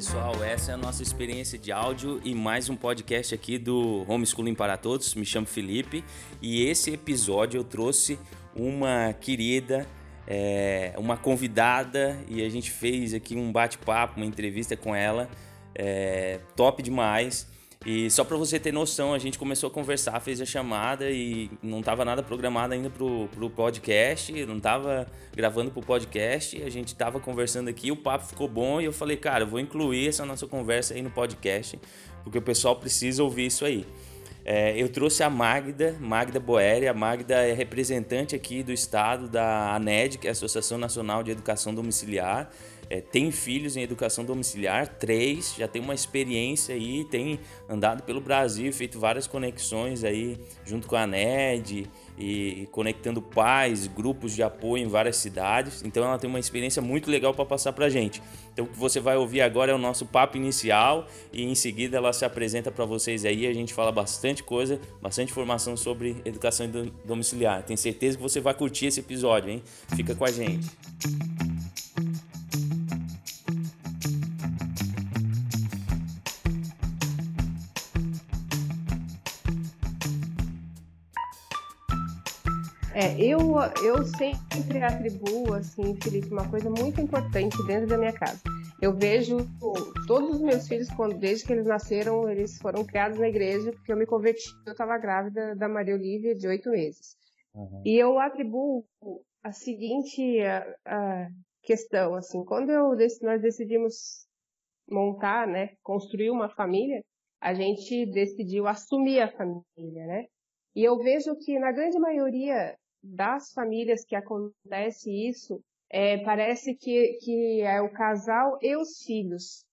pessoal, essa é a nossa experiência de áudio e mais um podcast aqui do Homeschooling para Todos. Me chamo Felipe e esse episódio eu trouxe uma querida, é, uma convidada e a gente fez aqui um bate-papo, uma entrevista com ela, é, top demais. E só para você ter noção, a gente começou a conversar, fez a chamada e não tava nada programado ainda pro, pro podcast, não tava gravando pro podcast, a gente tava conversando aqui, o papo ficou bom e eu falei, cara, eu vou incluir essa nossa conversa aí no podcast, porque o pessoal precisa ouvir isso aí. É, eu trouxe a Magda, Magda Boeri. A Magda é representante aqui do estado da ANED, que é a Associação Nacional de Educação Domiciliar é, tem filhos em educação domiciliar, três, já tem uma experiência aí, tem andado pelo Brasil, feito várias conexões aí junto com a NED e, e conectando pais, grupos de apoio em várias cidades. Então ela tem uma experiência muito legal para passar para gente. Então o que você vai ouvir agora é o nosso papo inicial e em seguida ela se apresenta para vocês aí. A gente fala bastante coisa, bastante informação sobre educação domiciliar. Tenho certeza que você vai curtir esse episódio, hein? Fica com a gente. É, eu, eu sempre atribuo, assim, Felipe, uma coisa muito importante dentro da minha casa. Eu vejo todos os meus filhos, quando, desde que eles nasceram, eles foram criados na igreja, porque eu me converti, eu estava grávida da Maria Olívia de oito meses. Uhum. E eu atribuo a seguinte a, a questão, assim, quando eu, nós decidimos montar, né, construir uma família, a gente decidiu assumir a família, né? E eu vejo que na grande maioria das famílias que acontece isso, é, parece que, que é o casal e os filhos.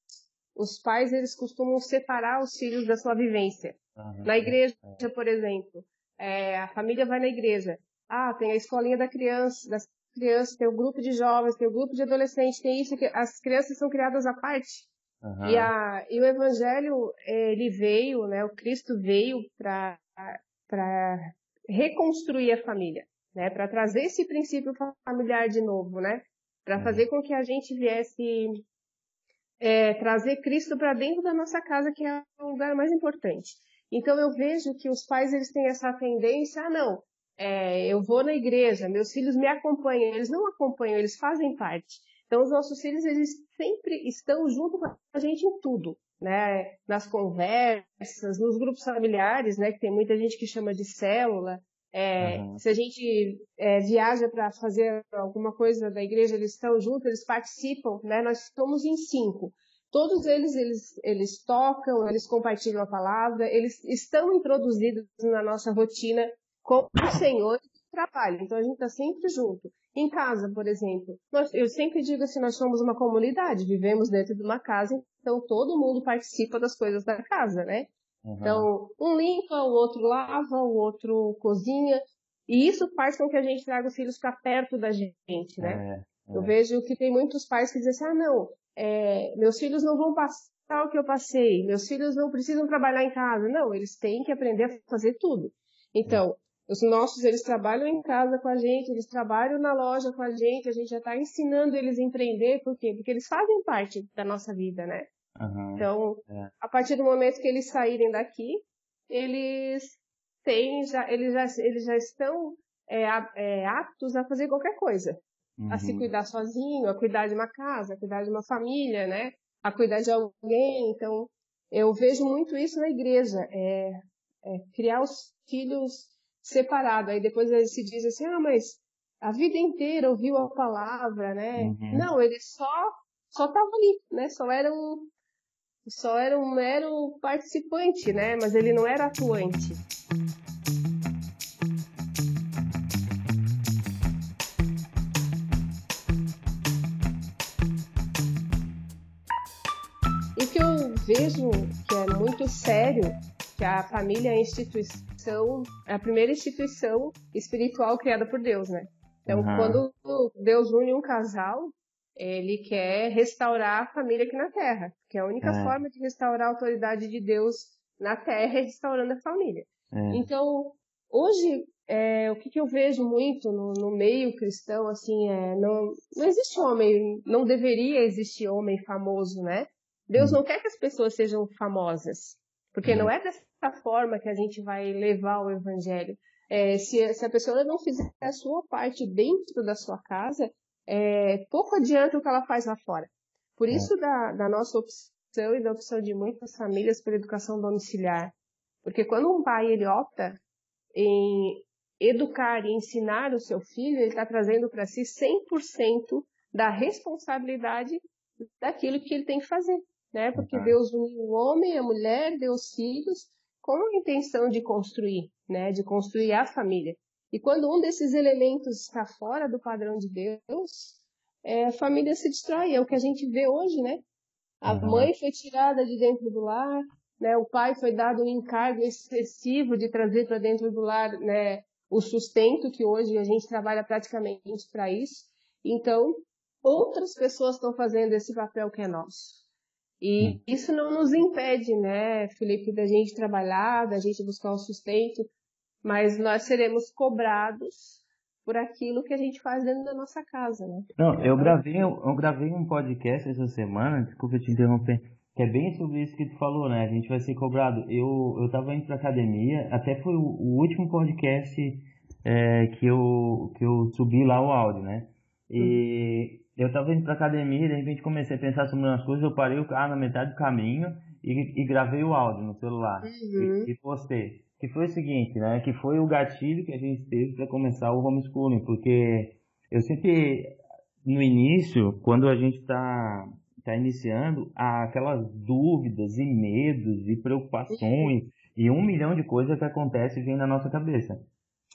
Os pais, eles costumam separar os filhos da sua vivência. Uhum. Na igreja, é. por exemplo, é, a família vai na igreja. Ah, tem a escolinha da criança, das crianças, tem o grupo de jovens, tem o grupo de adolescentes, tem isso, que as crianças são criadas à parte. Uhum. E, a, e o evangelho, ele veio, né, o Cristo veio para reconstruir a família né? Para trazer esse princípio familiar de novo, né? Para uhum. fazer com que a gente viesse é, trazer Cristo para dentro da nossa casa, que é o lugar mais importante. Então eu vejo que os pais eles têm essa tendência, ah não, é, eu vou na igreja, meus filhos me acompanham, eles não acompanham, eles fazem parte. Então os nossos filhos eles sempre estão junto com a gente em tudo, né? Nas conversas, nos grupos familiares, né? Que tem muita gente que chama de célula. É, uhum. Se a gente é, viaja para fazer alguma coisa da igreja, eles estão juntos, eles participam, né? Nós somos em cinco. Todos eles, eles, eles tocam, eles compartilham a palavra, eles estão introduzidos na nossa rotina com o Senhor e trabalho. Então a gente está sempre junto. Em casa, por exemplo, nós, eu sempre digo assim, nós somos uma comunidade, vivemos dentro de uma casa, então todo mundo participa das coisas da casa, né? Uhum. Então, um limpa, o outro lava, o outro cozinha. E isso faz com que a gente traga os filhos para perto da gente, né? É, é. Eu vejo que tem muitos pais que dizem assim, ah, não, é, meus filhos não vão passar o que eu passei, meus filhos não precisam trabalhar em casa. Não, eles têm que aprender a fazer tudo. Então, é. os nossos, eles trabalham em casa com a gente, eles trabalham na loja com a gente, a gente já está ensinando eles a empreender, por quê? Porque eles fazem parte da nossa vida, né? Uhum, então, é. a partir do momento que eles saírem daqui, eles têm já, eles já, eles já estão é, é, aptos a fazer qualquer coisa. Uhum. A se uhum. cuidar sozinho, a cuidar de uma casa, a cuidar de uma família, né? A cuidar de alguém. Então, eu vejo muito isso na igreja. É, é criar os filhos separados. Aí depois eles se dizem assim, ah, mas a vida inteira ouviu a palavra, né? Uhum. Não, ele só só estava ali, né? Só era um, só era um mero participante, né? Mas ele não era atuante. E o que eu vejo que é muito sério, que a família é a instituição, é a primeira instituição espiritual criada por Deus, né? Então, uhum. quando Deus une um casal, ele quer restaurar a família aqui na Terra, que é a única é. forma de restaurar a autoridade de Deus na Terra é restaurando a família. É. Então, hoje, é, o que, que, eu vejo muito no, no, meio cristão, assim, é, não, não existe homem, não deveria existir homem famoso, né? Deus não quer que as pessoas sejam famosas, porque não é dessa forma que a gente vai levar o evangelho. É, se, se, a pessoa não fizer a sua parte dentro da sua casa, é, pouco adianta o que ela faz lá fora. Por isso, é. da, da nossa opção e da opção de muitas famílias pela educação domiciliar. Porque quando um pai ele opta em educar e ensinar o seu filho, ele está trazendo para si 100% da responsabilidade daquilo que ele tem que fazer. Né? Porque Deus uniu o homem e a mulher, deu os filhos, com a intenção de construir, né? de construir a família. E quando um desses elementos está fora do padrão de Deus, é, a família se destrói. É o que a gente vê hoje, né? A uhum. mãe foi tirada de dentro do lar, né? O pai foi dado um encargo excessivo de trazer para dentro do lar, né? O sustento que hoje a gente trabalha praticamente para isso. Então, outras pessoas estão fazendo esse papel que é nosso. E uhum. isso não nos impede, né, Felipe, da gente trabalhar, da gente buscar o sustento, mas nós seremos cobrados por aquilo que a gente faz dentro da nossa casa, né? Não, eu gravei, eu gravei um podcast essa semana, desculpa te interromper, que é bem sobre isso que tu falou, né? A gente vai ser cobrado. Eu, eu tava indo pra academia, até foi o, o último podcast é, que, eu, que eu subi lá o áudio, né? E uhum. eu tava indo pra academia, e de repente comecei a pensar sobre umas coisas, eu parei o carro na metade do caminho e, e gravei o áudio no celular uhum. e, e postei que foi o seguinte, né? Que foi o gatilho que a gente teve para começar o homeschooling, porque eu sempre no início, quando a gente está tá iniciando, há aquelas dúvidas e medos e preocupações e um milhão de coisas que acontece vem na nossa cabeça.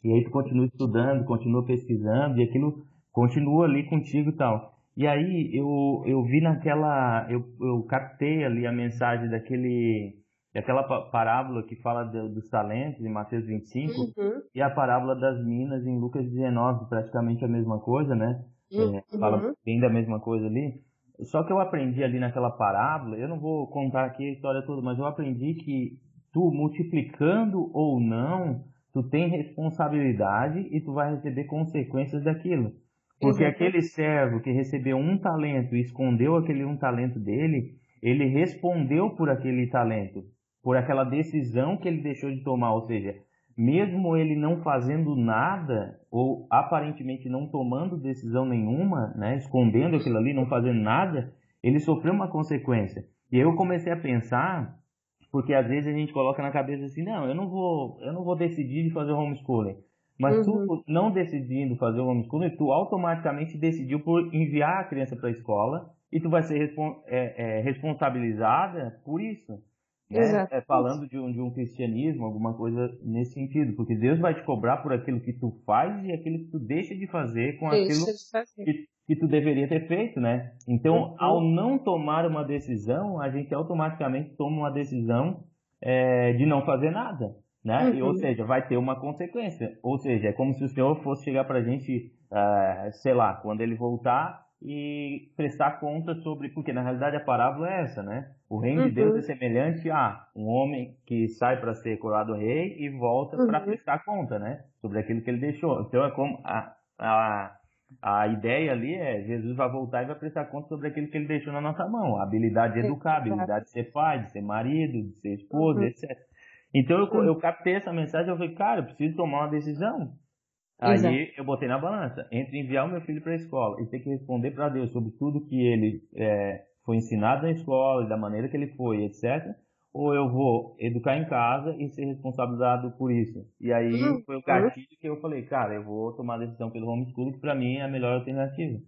E aí tu continua estudando, continua pesquisando e aquilo continua ali contigo e tal. E aí eu, eu vi naquela, eu, eu captei ali a mensagem daquele é aquela parábola que fala de, dos talentos em Mateus 25 uhum. e a parábola das minas em Lucas 19, praticamente a mesma coisa, né? É, uhum. É, fala bem da mesma coisa ali. Só que eu aprendi ali naquela parábola, eu não vou contar aqui a história toda, mas eu aprendi que tu multiplicando ou não, tu tem responsabilidade e tu vai receber consequências daquilo. Porque uhum. aquele servo que recebeu um talento e escondeu aquele um talento dele, ele respondeu por aquele talento por aquela decisão que ele deixou de tomar, ou seja, mesmo ele não fazendo nada ou aparentemente não tomando decisão nenhuma, né, escondendo aquilo ali, não fazendo nada, ele sofreu uma consequência. E eu comecei a pensar, porque às vezes a gente coloca na cabeça assim, não, eu não vou, eu não vou decidir de fazer homeschooling. Mas uhum. tu não decidindo fazer o homeschooling, tu automaticamente decidiu por enviar a criança para a escola e tu vai ser é, é, responsabilizada por isso né? É, falando de um, de um cristianismo, alguma coisa nesse sentido, porque Deus vai te cobrar por aquilo que tu faz e aquilo que tu deixa de fazer com deixa aquilo que, que, tu deveria ter feito, né? Então, uhum. ao não tomar uma decisão, a gente automaticamente toma uma decisão é, de não fazer nada, né? Uhum. E, ou uhum. seja, vai ter uma consequência. Ou seja, é como se o Senhor fosse chegar pra gente, uh, sei lá, quando ele voltar, e prestar conta sobre, porque na realidade a parábola é essa, né? O reino uhum. de Deus é semelhante a um homem que sai para ser coroado rei e volta uhum. para prestar conta, né? Sobre aquilo que ele deixou. Então é como a, a, a ideia ali é Jesus vai voltar e vai prestar conta sobre aquilo que ele deixou na nossa mão, a habilidade de educar, a habilidade de ser pai, de ser marido, de ser esposa, uhum. etc. Então eu, eu captei essa mensagem, eu falei, cara, eu preciso tomar uma decisão. Aí Exato. eu botei na balança entre enviar o meu filho para a escola e ter que responder para Deus sobre tudo que ele é, foi ensinado na escola e da maneira que ele foi, etc. Ou eu vou educar em casa e ser responsabilizado por isso. E aí uhum. foi o gatilho que eu falei, cara, eu vou tomar a decisão pelo homeschooling, que para mim é a melhor alternativa.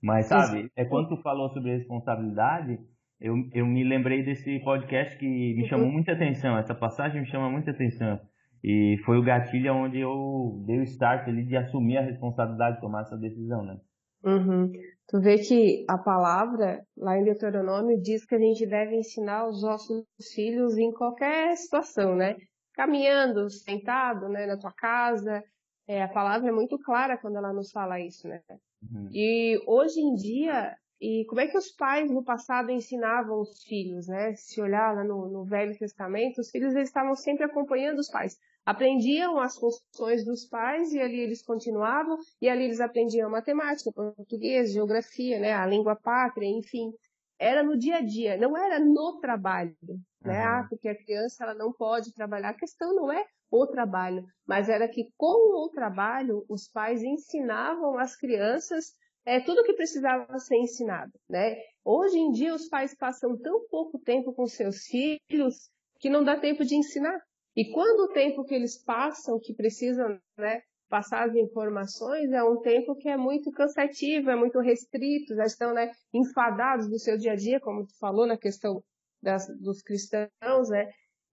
Mas sabe, é quando tu falou sobre responsabilidade, eu, eu me lembrei desse podcast que me uhum. chamou muita atenção. Essa passagem me chama muita atenção e foi o gatilho onde eu dei o start ali de assumir a responsabilidade de tomar essa decisão, né? Uhum. Tu vê que a palavra, lá em Deuteronômio, diz que a gente deve ensinar os nossos filhos em qualquer situação, né? Caminhando, sentado, né, na tua casa. É, a palavra é muito clara quando ela nos fala isso, né? Uhum. E hoje em dia, e como é que os pais no passado ensinavam os filhos, né? Se olhar lá no, no Velho Testamento, os filhos eles estavam sempre acompanhando os pais aprendiam as funções dos pais e ali eles continuavam e ali eles aprendiam matemática, português, geografia, né, a língua pátria, enfim. era no dia a dia, não era no trabalho, né? Uhum. Ah, porque a criança ela não pode trabalhar. A questão não é o trabalho, mas era que com o trabalho os pais ensinavam as crianças é, tudo o que precisava ser ensinado, né? Hoje em dia os pais passam tão pouco tempo com seus filhos que não dá tempo de ensinar. E quando o tempo que eles passam, que precisam né, passar as informações, é um tempo que é muito cansativo, é muito restrito, já estão né, enfadados do seu dia a dia, como tu falou na questão das, dos cristãos, né?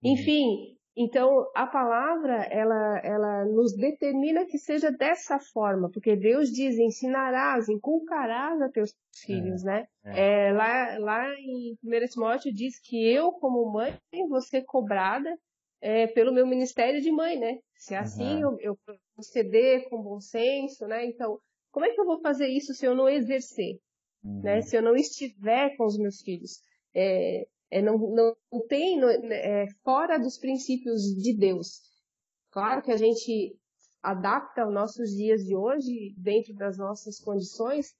Uhum. Enfim, então a palavra ela, ela nos determina que seja dessa forma, porque Deus diz: ensinarás, inculcarás a teus filhos, é, né? É. É, lá, lá em 1 Timóteo diz que eu, como mãe, vou ser cobrada é, pelo meu ministério de mãe, né? Se é assim uhum. eu, eu proceder com bom senso, né? Então, como é que eu vou fazer isso se eu não exercer? Uhum. Né? Se eu não estiver com os meus filhos? É, é, não, não, não tem não, é, fora dos princípios de Deus. Claro que a gente adapta aos nossos dias de hoje dentro das nossas condições,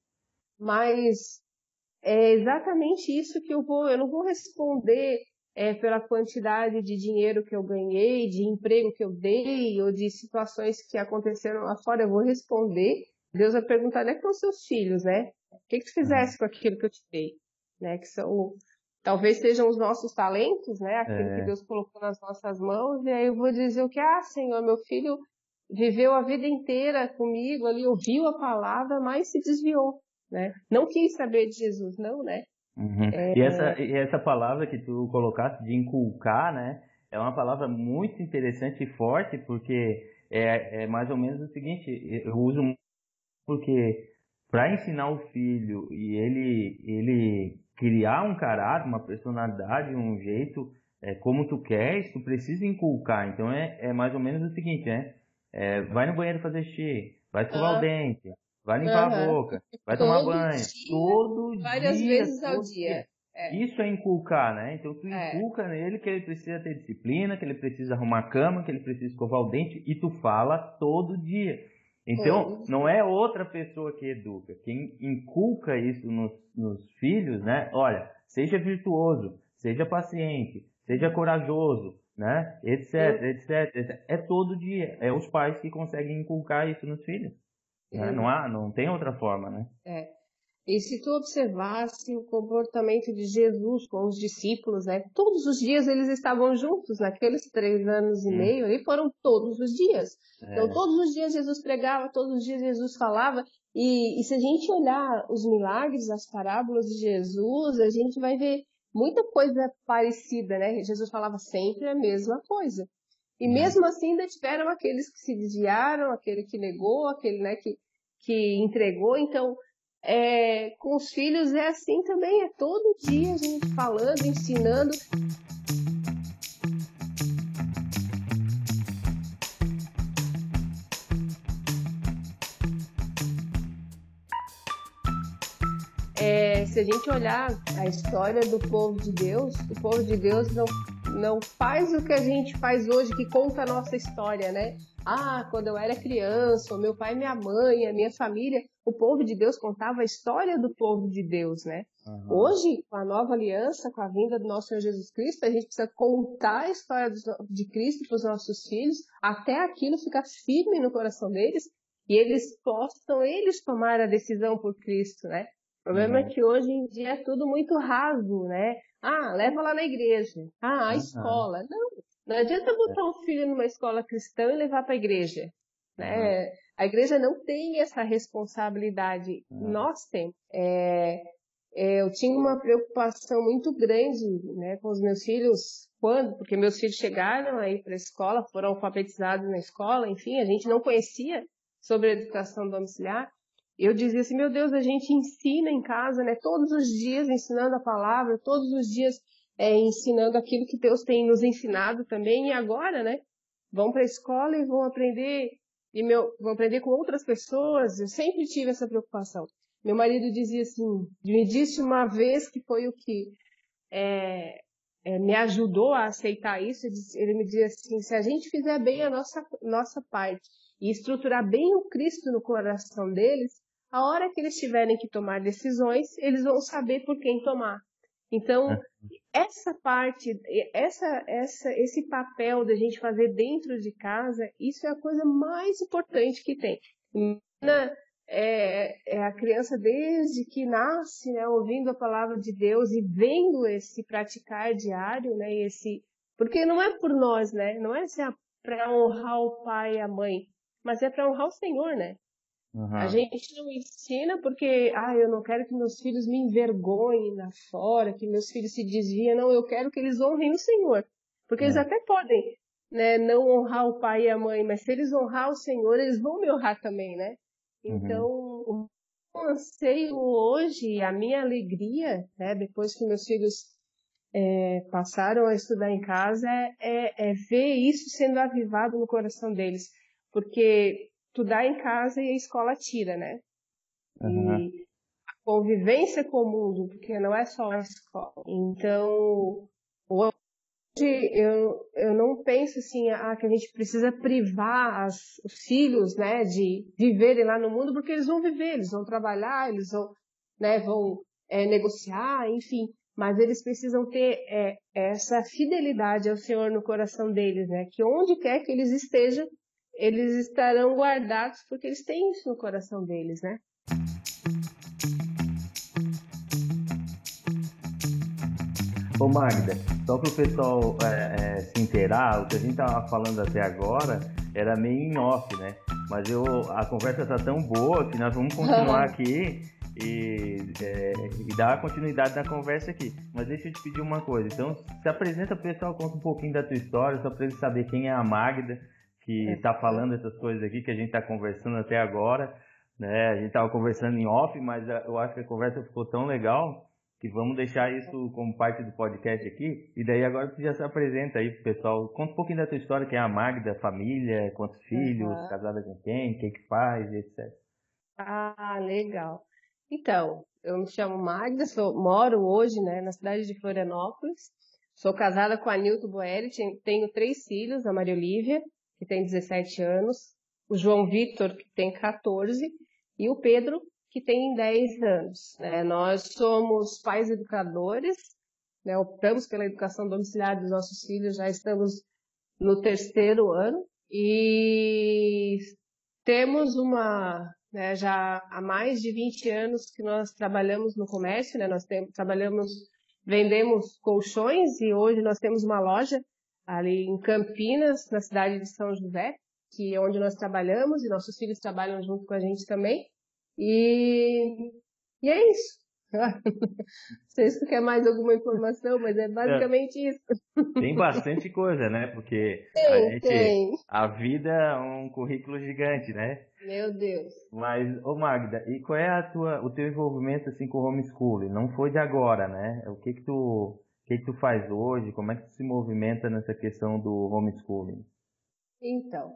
mas é exatamente isso que eu vou. Eu não vou responder é, pela quantidade de dinheiro que eu ganhei, de emprego que eu dei, ou de situações que aconteceram lá fora, eu vou responder. Deus vai perguntar, é que estão seus filhos, né? O que, que tu fizesse com aquilo que eu te dei? Né? Que são, talvez sejam os nossos talentos, né? Aquilo é. que Deus colocou nas nossas mãos, e aí eu vou dizer o que, ah, Senhor, meu filho viveu a vida inteira comigo ali, ouviu a palavra, mas se desviou, né? Não quis saber de Jesus, não, né? Uhum. É... E, essa, e essa palavra que tu colocaste de inculcar, né? É uma palavra muito interessante e forte, porque é, é mais ou menos o seguinte, eu uso porque para ensinar o filho e ele, ele criar um caráter, uma personalidade, um jeito, é, como tu queres, tu precisa inculcar. Então é, é mais ou menos o seguinte, né? É, vai no banheiro fazer xixi, vai escovar o dente, vai limpar uhum. a boca, vai todo tomar banho, dia, todo várias dia. Várias vezes ao dia. É. Isso é inculcar, né? Então tu é. inculca nele que ele precisa ter disciplina, que ele precisa arrumar a cama, que ele precisa escovar o dente e tu fala todo dia. Então, não é outra pessoa que educa. Quem inculca isso nos, nos filhos, né? Olha, seja virtuoso, seja paciente, seja corajoso, né? Etc, etc, etc. É todo dia. É os pais que conseguem inculcar isso nos filhos. Né? Não há, não tem outra forma, né? É. E se tu observasse o comportamento de Jesus com os discípulos, né? Todos os dias eles estavam juntos, naqueles três anos e hum. meio, e foram todos os dias. É. Então, todos os dias Jesus pregava, todos os dias Jesus falava. E, e se a gente olhar os milagres, as parábolas de Jesus, a gente vai ver muita coisa parecida, né? Jesus falava sempre a mesma coisa. E hum. mesmo assim ainda tiveram aqueles que se desviaram, aquele que negou, aquele né, que, que entregou. Então, é, com os filhos é assim também, é todo dia a gente falando, ensinando. É, se a gente olhar a história do povo de Deus, o povo de Deus não, não faz o que a gente faz hoje, que conta a nossa história, né? Ah, quando eu era criança, o meu pai, minha mãe, a minha família, o povo de Deus contava a história do povo de Deus, né? Uhum. Hoje, com a nova aliança, com a vinda do nosso Senhor Jesus Cristo, a gente precisa contar a história de Cristo para os nossos filhos, até aquilo ficar firme no coração deles e eles possam eles tomar a decisão por Cristo, né? O problema é uhum. é que hoje em dia é tudo muito raso, né? Ah, leva lá na igreja. Ah, a escola. Não, não adianta botar um filho numa escola cristã e levar para a igreja. Né? Uhum. A igreja não tem essa responsabilidade. Uhum. Nós temos. É, é, eu tinha uma preocupação muito grande né, com os meus filhos quando, porque meus filhos chegaram aí para a escola, foram alfabetizados na escola, enfim, a gente não conhecia sobre a educação domiciliar. Eu dizia assim, meu Deus, a gente ensina em casa, né, todos os dias ensinando a palavra, todos os dias é, ensinando aquilo que Deus tem nos ensinado também, e agora, né? Vão para a escola e vão aprender, e meu, vão aprender com outras pessoas. Eu sempre tive essa preocupação. Meu marido dizia assim, me disse uma vez que foi o que é, é, me ajudou a aceitar isso. Ele me dizia assim: se a gente fizer bem a nossa, nossa parte e estruturar bem o Cristo no coração deles, a hora que eles tiverem que tomar decisões, eles vão saber por quem tomar. Então, é. essa parte, essa, essa, esse papel da gente fazer dentro de casa, isso é a coisa mais importante que tem. Na, é, é, a criança desde que nasce, né, ouvindo a palavra de Deus e vendo esse praticar diário, né, esse, porque não é por nós, né, não é ah, para honrar o pai e a mãe, mas é para honrar o Senhor, né? Uhum. A gente não ensina porque, ah, eu não quero que meus filhos me envergonhem lá fora, que meus filhos se desviem. Não, eu quero que eles honrem o Senhor. Porque eles é. até podem né, não honrar o pai e a mãe, mas se eles honrar o Senhor, eles vão me honrar também, né? Então, uhum. o anseio hoje, a minha alegria, né, depois que meus filhos é, passaram a estudar em casa, é, é, é ver isso sendo avivado no coração deles. Porque estudar em casa e a escola tira, né? Uhum. E a convivência com o mundo, porque não é só a escola. Então, hoje eu, eu não penso assim, ah, que a gente precisa privar as, os filhos, né, de viverem lá no mundo, porque eles vão viver, eles vão trabalhar, eles vão, né, vão é, negociar, enfim. Mas eles precisam ter é, essa fidelidade ao Senhor no coração deles, né? Que onde quer que eles estejam, eles estarão guardados porque eles têm isso no coração deles, né? Ô Magda, só para o pessoal é, é, se inteirar, o que a gente estava falando até agora era meio em off, né? Mas eu, a conversa está tão boa que nós vamos continuar aqui e, é, e dar continuidade na conversa aqui. Mas deixa eu te pedir uma coisa. Então, se apresenta o pessoal, conta um pouquinho da tua história, só para eles saberem quem é a Magda que está é. falando essas coisas aqui que a gente está conversando até agora. Né? A gente estava conversando em off, mas eu acho que a conversa ficou tão legal que vamos deixar isso como parte do podcast aqui. E daí agora você já se apresenta aí pro pessoal. Conta um pouquinho da tua história, quem é a Magda, família, quantos filhos, uhum. casada com quem, o que que faz, etc. Ah, legal. Então, eu me chamo Magda, sou, moro hoje né, na cidade de Florianópolis. Sou casada com a Nilton Boeri, tenho três filhos, a Maria Olivia, que tem 17 anos, o João Vitor, que tem 14, e o Pedro, que tem 10 anos. Né? Nós somos pais educadores, né? optamos pela educação domiciliar dos nossos filhos, já estamos no terceiro ano, e temos uma, né, já há mais de 20 anos que nós trabalhamos no comércio, né? nós temos, trabalhamos, vendemos colchões e hoje nós temos uma loja ali em Campinas, na cidade de São José, que é onde nós trabalhamos e nossos filhos trabalham junto com a gente também. E, e é isso. Não sei se tu quer mais alguma informação, mas é basicamente é. isso. Tem bastante coisa, né? Porque tem, a, gente, tem. a vida é um currículo gigante, né? Meu Deus. Mas, ô Magda, e qual é a tua, o teu envolvimento assim com o homeschooling? Não foi de agora, né? O que que tu que, que tu faz hoje? Como é que tu se movimenta nessa questão do homeschooling? Então,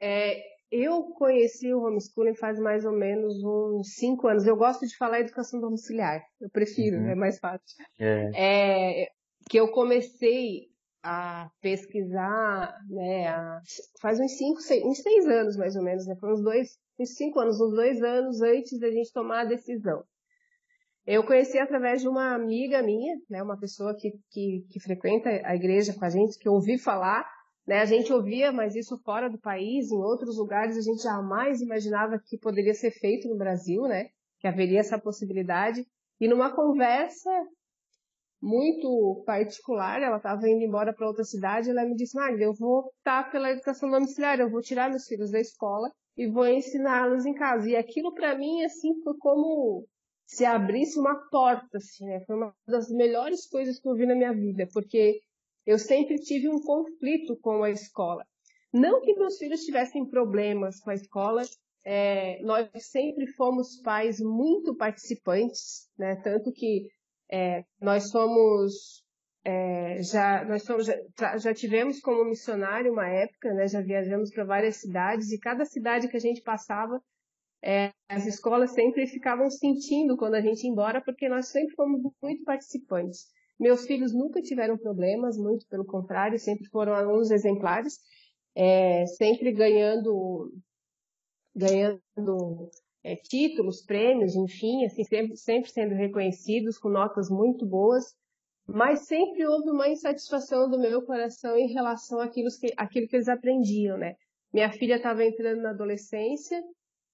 é, eu conheci o homeschooling faz mais ou menos uns cinco anos. Eu gosto de falar educação domiciliar, eu prefiro, uhum. é mais fácil. É. é. que eu comecei a pesquisar, né, a, faz uns cinco, seis, uns seis anos mais ou menos, né, foi uns dois, uns cinco anos, uns dois anos antes da gente tomar a decisão. Eu conheci através de uma amiga minha, né, uma pessoa que, que, que frequenta a igreja com a gente, que ouvi falar, né, a gente ouvia, mas isso fora do país, em outros lugares, a gente jamais imaginava que poderia ser feito no Brasil, né, que haveria essa possibilidade. E numa conversa muito particular, ela estava indo embora para outra cidade, ela me disse, Magda, eu vou optar pela educação domiciliar, eu vou tirar meus filhos da escola e vou ensiná-los em casa. E aquilo para mim, assim, foi como se abrisse uma porta, assim, né? Foi uma das melhores coisas que eu vi na minha vida, porque eu sempre tive um conflito com a escola. Não que meus filhos tivessem problemas com a escola, é, nós sempre fomos pais muito participantes, né? Tanto que é, nós somos é, já nós somos, já, já, tivemos como missionário uma época, né? Já viajamos para várias cidades e cada cidade que a gente passava é, as escolas sempre ficavam sentindo quando a gente ia embora, porque nós sempre fomos muito participantes. Meus filhos nunca tiveram problemas, muito pelo contrário, sempre foram alunos exemplares, é, sempre ganhando, ganhando é, títulos, prêmios, enfim, assim, sempre, sempre sendo reconhecidos com notas muito boas, mas sempre houve uma insatisfação do meu coração em relação àquilo que, àquilo que eles aprendiam, né? Minha filha estava entrando na adolescência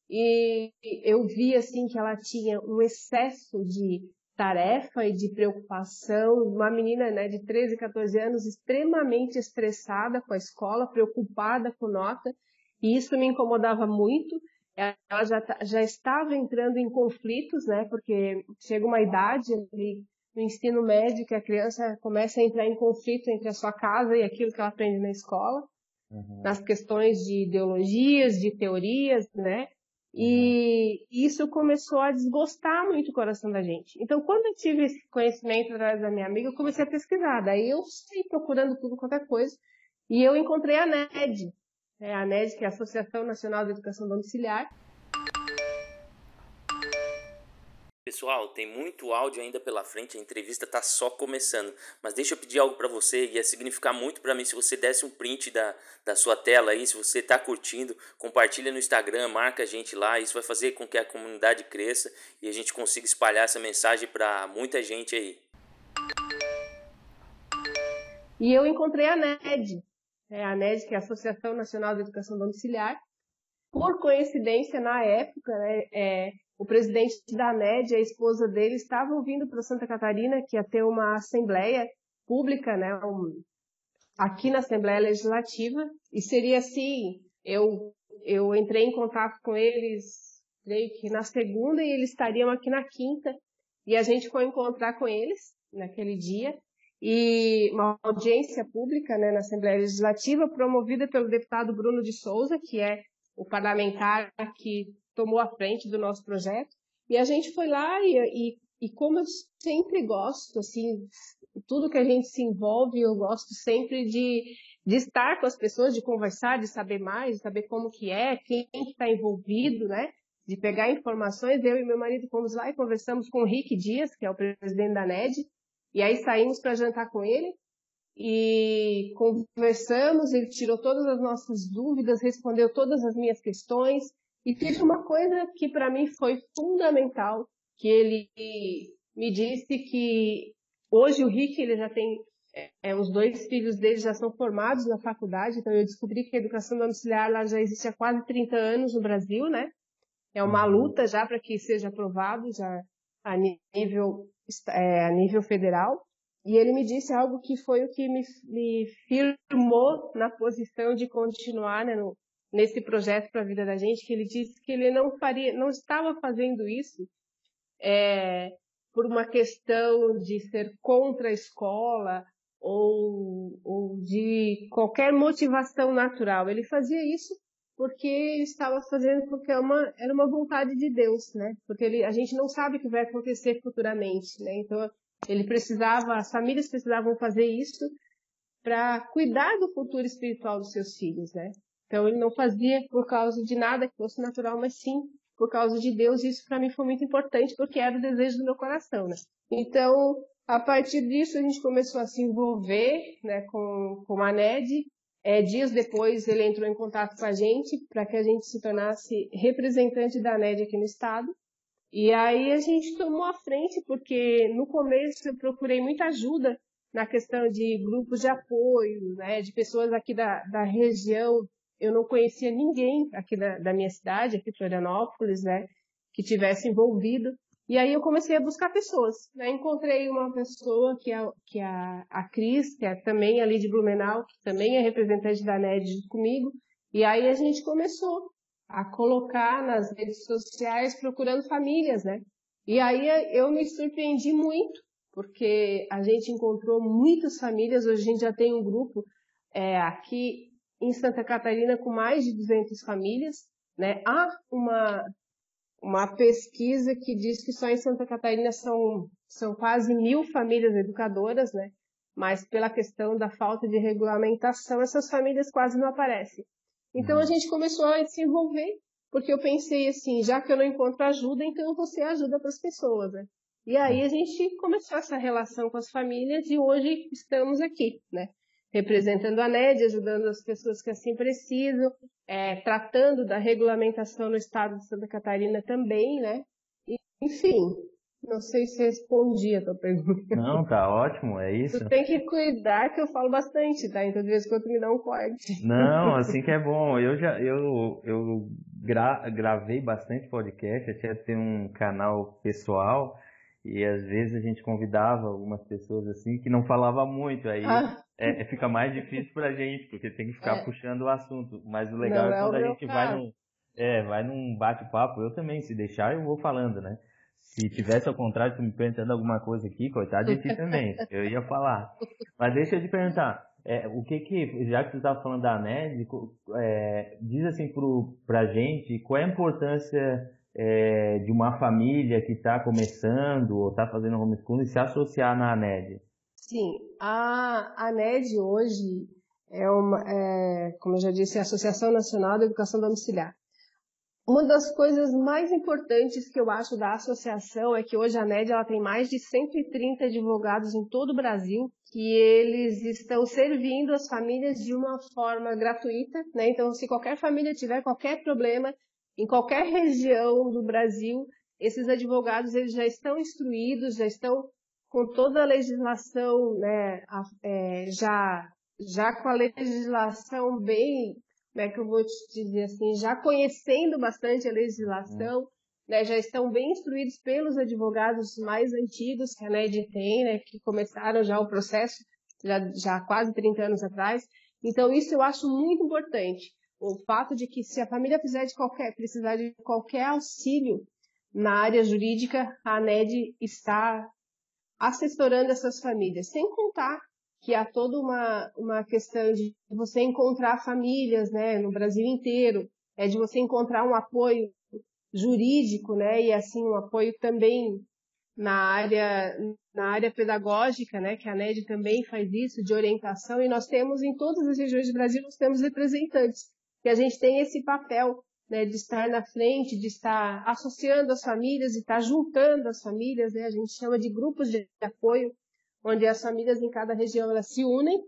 e eu vi assim que ela tinha um excesso de tarefa e de preocupação, uma menina né, de 13, 14 anos extremamente estressada com a escola, preocupada com nota, e isso me incomodava muito. Ela já, já estava entrando em conflitos, né, porque chega uma idade no ensino médio que a criança começa a entrar em conflito entre a sua casa e aquilo que ela aprende na escola, uhum. nas questões de ideologias, de teorias, né, e isso começou a desgostar muito o coração da gente. Então, quando eu tive esse conhecimento através da minha amiga, eu comecei a pesquisar. Daí eu saí procurando tudo, qualquer coisa. E eu encontrei a NED. É a NED, que é a Associação Nacional de Educação Domiciliar. Pessoal, tem muito áudio ainda pela frente, a entrevista está só começando. Mas deixa eu pedir algo para você, ia significar muito para mim se você desse um print da, da sua tela aí, se você está curtindo, compartilha no Instagram, marca a gente lá, isso vai fazer com que a comunidade cresça e a gente consiga espalhar essa mensagem para muita gente aí. E eu encontrei a NED, é a NED, que é a Associação Nacional de Educação Domiciliar. Por coincidência, na época, né, é, o presidente da NED e a esposa dele estavam vindo para Santa Catarina, que ia ter uma assembleia pública, né, um, aqui na Assembleia Legislativa, e seria assim, eu, eu entrei em contato com eles, creio que na segunda, e eles estariam aqui na quinta, e a gente foi encontrar com eles naquele dia, e uma audiência pública né, na Assembleia Legislativa, promovida pelo deputado Bruno de Souza, que é o parlamentar que tomou a frente do nosso projeto. E a gente foi lá e, e, e como eu sempre gosto, assim, tudo que a gente se envolve, eu gosto sempre de, de estar com as pessoas, de conversar, de saber mais, de saber como que é, quem está envolvido, né? De pegar informações. Eu e meu marido fomos lá e conversamos com o Rick Dias, que é o presidente da NED, e aí saímos para jantar com ele e conversamos, ele tirou todas as nossas dúvidas, respondeu todas as minhas questões, e teve uma coisa que para mim foi fundamental, que ele me disse que hoje o Rick ele já tem é, é, os dois filhos dele já são formados na faculdade, então eu descobri que a educação domiciliar lá já existe há quase 30 anos no Brasil, né? É uma uhum. luta já para que seja aprovado já a nível é, a nível federal. E ele me disse algo que foi o que me, me firmou na posição de continuar né, no, nesse projeto para a vida da gente, que ele disse que ele não faria, não estava fazendo isso é, por uma questão de ser contra a escola ou, ou de qualquer motivação natural. Ele fazia isso porque estava fazendo porque é uma, era uma vontade de Deus, né? Porque ele, a gente não sabe o que vai acontecer futuramente, né? Então ele precisava, as famílias precisavam fazer isso para cuidar do futuro espiritual dos seus filhos, né? Então ele não fazia por causa de nada que fosse natural, mas sim por causa de Deus. E isso para mim foi muito importante porque era o desejo do meu coração, né? Então, a partir disso a gente começou a se envolver, né, com, com a NED. É, dias depois ele entrou em contato com a gente para que a gente se tornasse representante da NED aqui no estado. E aí a gente tomou a frente porque no começo eu procurei muita ajuda na questão de grupos de apoio, né, de pessoas aqui da, da região eu não conhecia ninguém aqui da, da minha cidade, aqui Florianópolis, né, que tivesse envolvido. E aí eu comecei a buscar pessoas. Né? Encontrei uma pessoa que é, que é a, Cris, que é também ali de Blumenau, que também é representante da NED comigo. E aí a gente começou a colocar nas redes sociais procurando famílias, né? E aí eu me surpreendi muito, porque a gente encontrou muitas famílias. Hoje a gente já tem um grupo é, aqui em Santa Catarina com mais de 200 famílias. Né? Há uma, uma pesquisa que diz que só em Santa Catarina são, são quase mil famílias educadoras, né? mas pela questão da falta de regulamentação, essas famílias quase não aparecem. Então a uhum. gente começou a se envolver, porque eu pensei assim, já que eu não encontro ajuda, então ser ajuda para as pessoas. Né? E aí a gente começou essa relação com as famílias e hoje estamos aqui, né? Representando a NED, ajudando as pessoas que assim precisam. é, tratando da regulamentação no estado de Santa Catarina também, né? Enfim, não sei se respondi a tua pergunta. Não, tá ótimo, é isso. Tu tem que cuidar que eu falo bastante, tá? Então de vez em quando me dá um corte. Não, assim que é bom. Eu já eu, eu gra, gravei bastante podcast, até ter um canal pessoal e às vezes a gente convidava algumas pessoas assim que não falava muito, aí ah. é, é, fica mais difícil pra gente, porque tem que ficar é. puxando o assunto. Mas o legal não é, é quando a gente caso. vai num, é, vai num bate-papo, eu também, se deixar eu vou falando, né? Se tivesse ao contrário, tu me perguntando alguma coisa aqui, coitado de ti também, eu ia falar. Mas deixa eu te perguntar, é, o que que, já que tu estava falando da NED, é, diz assim pro, pra gente, qual é a importância é, de uma família que está começando ou está fazendo homeschooling se associar na ANED? Sim, a ANED hoje é uma, é, como eu já disse, é a Associação Nacional da Educação Domiciliar. Uma das coisas mais importantes que eu acho da associação é que hoje a NED ela tem mais de 130 advogados em todo o Brasil que eles estão servindo as famílias de uma forma gratuita, né? Então, se qualquer família tiver qualquer problema em qualquer região do Brasil, esses advogados eles já estão instruídos, já estão com toda a legislação, né? É, já já com a legislação bem como é que eu vou te dizer assim, já conhecendo bastante a legislação, hum. né, já estão bem instruídos pelos advogados mais antigos que a NED tem, né, que começaram já o processo já, já há quase 30 anos atrás. Então, isso eu acho muito importante. O fato de que se a família precisar de qualquer, precisar de qualquer auxílio na área jurídica, a NED está assessorando essas famílias, sem contar que há toda uma, uma questão de você encontrar famílias né, no Brasil inteiro, é de você encontrar um apoio jurídico, né, e assim um apoio também na área na área pedagógica, né, que a NED também faz isso de orientação e nós temos em todas as regiões do Brasil nós temos representantes que a gente tem esse papel né, de estar na frente, de estar associando as famílias, de estar juntando as famílias, né, a gente chama de grupos de apoio onde as famílias em cada região elas se unem,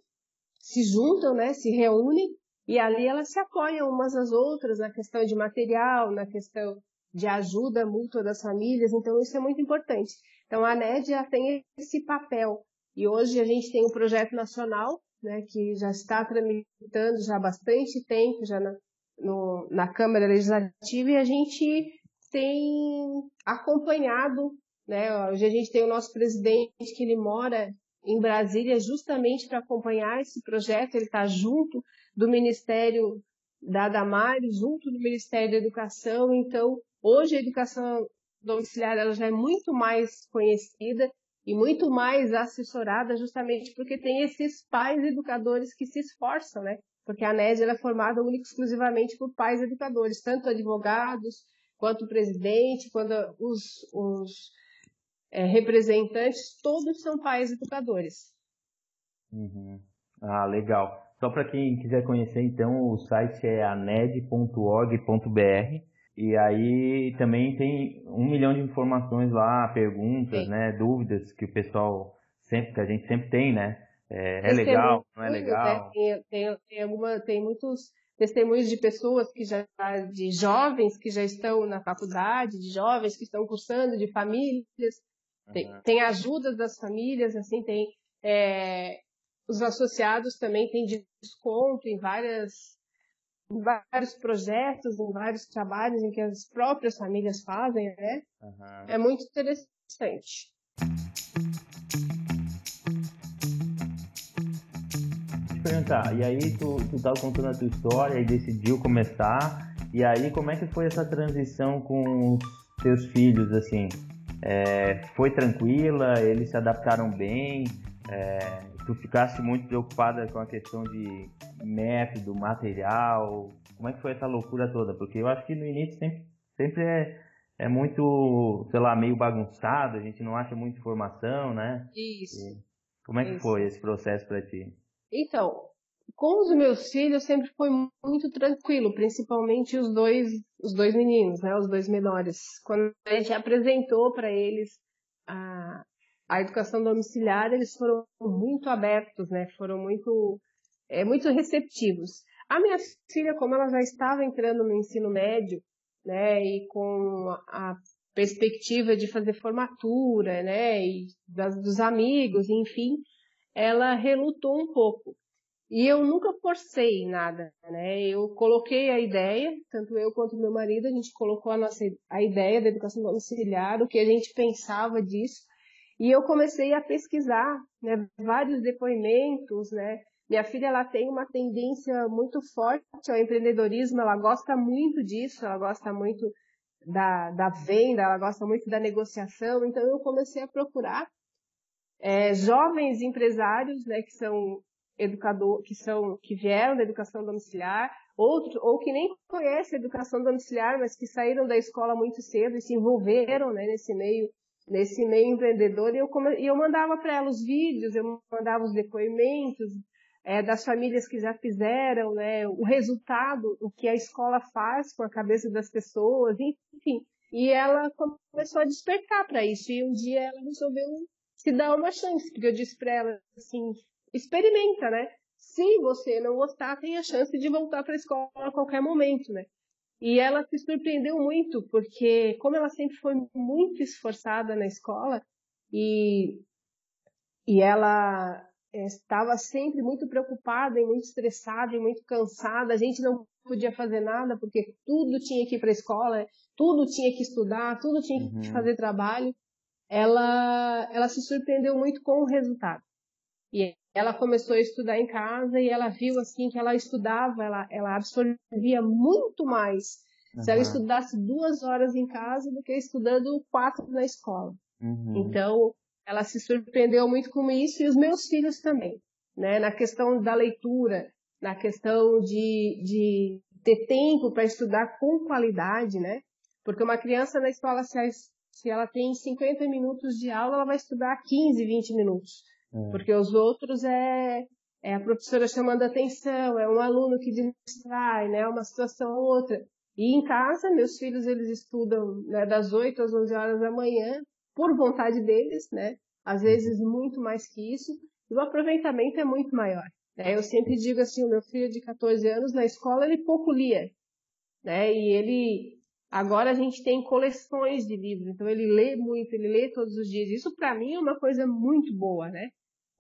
se juntam, né, se reúnem e ali elas se apoiam umas às outras na questão de material, na questão de ajuda mútua das famílias, então isso é muito importante. Então a NED tem esse papel. E hoje a gente tem um projeto nacional, né, que já está tramitando já há bastante tempo, já na, no, na Câmara Legislativa e a gente tem acompanhado né? Hoje a gente tem o nosso presidente que ele mora em Brasília justamente para acompanhar esse projeto. Ele está junto do Ministério da Damares, junto do Ministério da Educação. Então, hoje a educação domiciliar ela já é muito mais conhecida e muito mais assessorada justamente porque tem esses pais educadores que se esforçam, né? Porque a NED é formada única exclusivamente por pais educadores, tanto advogados, quanto presidente, quando os, os é, representantes, todos são pais educadores. Uhum. Ah, legal. Só para quem quiser conhecer, então, o site é aned.org.br e aí também tem um milhão de informações lá, perguntas, Sim. né, dúvidas que o pessoal sempre, que a gente sempre tem, né? É, é legal, não é legal? Né? Tem, tem, tem, alguma, tem muitos testemunhos de pessoas que já, de jovens que já estão na faculdade, de jovens que estão cursando, de famílias tem, uhum. tem ajudas das famílias, assim, tem é, os associados também têm desconto em várias em vários projetos, em vários trabalhos em que as próprias famílias fazem, né? Uhum. É muito interessante. Te perguntar, e aí tu, tu tava contando a tua história e decidiu começar, e aí como é que foi essa transição com os teus filhos, assim? é, foi tranquila, eles se adaptaram bem, é, tu ficaste muito preocupada com a questão de método, material, como é que foi essa loucura toda? Porque eu acho que no início sempre, sempre é, é muito, sei lá, meio bagunçado, a gente não acha muita informação, né? Isso. E como é que Isso. foi esse processo para ti? Então, com os meus filhos sempre foi muito tranquilo, principalmente os dois, os dois meninos, né, os dois menores. Quando a gente apresentou para eles a, a educação domiciliar, eles foram muito abertos, né, foram muito, é, muito receptivos. A minha filha, como ela já estava entrando no ensino médio, né, e com a perspectiva de fazer formatura, né, e das, dos amigos, enfim, ela relutou um pouco. E eu nunca forcei nada, né? Eu coloquei a ideia, tanto eu quanto meu marido, a gente colocou a nossa a ideia da educação domiciliar, o que a gente pensava disso, e eu comecei a pesquisar, né, vários depoimentos, né? Minha filha ela tem uma tendência muito forte ao empreendedorismo, ela gosta muito disso, ela gosta muito da, da venda, ela gosta muito da negociação, então eu comecei a procurar é, jovens empresários, né, que são educador, que são que vieram da educação domiciliar, outros ou que nem conhecem a educação domiciliar, mas que saíram da escola muito cedo e se envolveram, né, nesse meio nesse meio empreendedor e eu, e eu mandava para ela os vídeos, eu mandava os depoimentos é, das famílias que já fizeram, né, o resultado, o que a escola faz com a cabeça das pessoas, enfim. E ela começou a despertar para isso e um dia ela resolveu se dar uma chance, porque eu disse para ela assim, experimenta, né? Se você não gostar, tem a chance de voltar para a escola a qualquer momento, né? E ela se surpreendeu muito, porque como ela sempre foi muito esforçada na escola e, e ela é, estava sempre muito preocupada e muito estressada e muito cansada, a gente não podia fazer nada porque tudo tinha que ir para a escola, tudo tinha que estudar, tudo tinha que uhum. fazer trabalho. Ela, ela se surpreendeu muito com o resultado. E ela começou a estudar em casa e ela viu assim que ela estudava, ela, ela absorvia muito mais uhum. se ela estudasse duas horas em casa do que estudando quatro na escola. Uhum. Então, ela se surpreendeu muito com isso e os meus filhos também, né? Na questão da leitura, na questão de, de ter tempo para estudar com qualidade, né? Porque uma criança na escola, se ela, se ela tem 50 minutos de aula, ela vai estudar 15, 20 minutos. É. Porque os outros é, é a professora chamando atenção, é um aluno que distrai, né? Uma situação ou outra. E em casa, meus filhos, eles estudam né, das 8 às 11 horas da manhã, por vontade deles, né? Às vezes muito mais que isso. E o aproveitamento é muito maior. Né? Eu sempre digo assim, o meu filho de 14 anos, na escola, ele pouco lia. Né? E ele... Agora a gente tem coleções de livros, então ele lê muito, ele lê todos os dias. Isso para mim é uma coisa muito boa, né?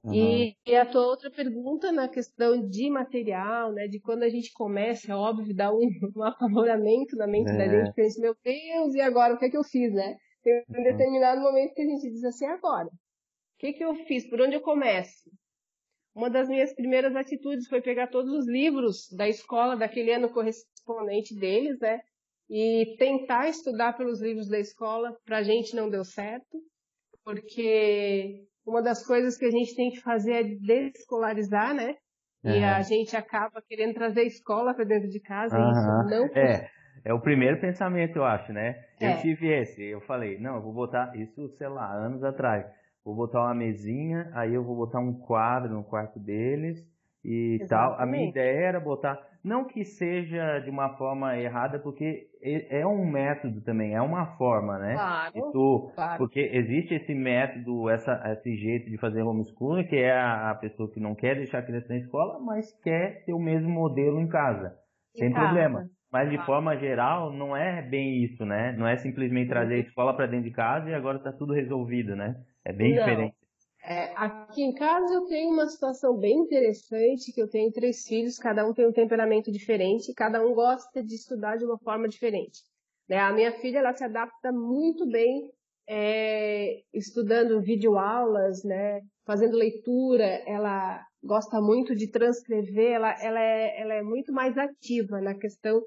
Uhum. E, e, a tua outra pergunta na questão de material, né? De quando a gente começa, é óbvio, dá um, um apavoramento na mente é. da gente, pensa, meu Deus, e agora o que é que eu fiz, né? Tem um uhum. determinado momento que a gente diz assim, agora, o que, que eu fiz? Por onde eu começo? Uma das minhas primeiras atitudes foi pegar todos os livros da escola daquele ano correspondente deles, né? E tentar estudar pelos livros da escola. Pra gente não deu certo, porque uma das coisas que a gente tem que fazer é desescolarizar, né? E a gente acaba querendo trazer a escola para dentro de casa uhum. e isso não É, é o primeiro pensamento, eu acho, né? Eu é. tive esse, eu falei, não, eu vou botar isso, sei lá, anos atrás. Vou botar uma mesinha, aí eu vou botar um quadro no quarto deles e Exatamente. tal. A minha ideia era botar, não que seja de uma forma errada, porque é um método também, é uma forma, né? Claro, tu, claro. Porque existe esse método, essa, esse jeito de fazer homeschooling, que é a, a, pessoa que não quer deixar a criança na escola, mas quer ter o mesmo modelo em casa, em sem casa. problema. Mas de claro. forma geral, não é bem isso, né? Não é simplesmente trazer a escola para dentro de casa e agora está tudo resolvido, né? É bem não. diferente. É, aqui em casa eu tenho uma situação bem interessante, que eu tenho três filhos, cada um tem um temperamento diferente, cada um gosta de estudar de uma forma diferente. Né? A minha filha ela se adapta muito bem é, estudando videoaulas, né? fazendo leitura, ela gosta muito de transcrever, ela, ela, é, ela é muito mais ativa na questão,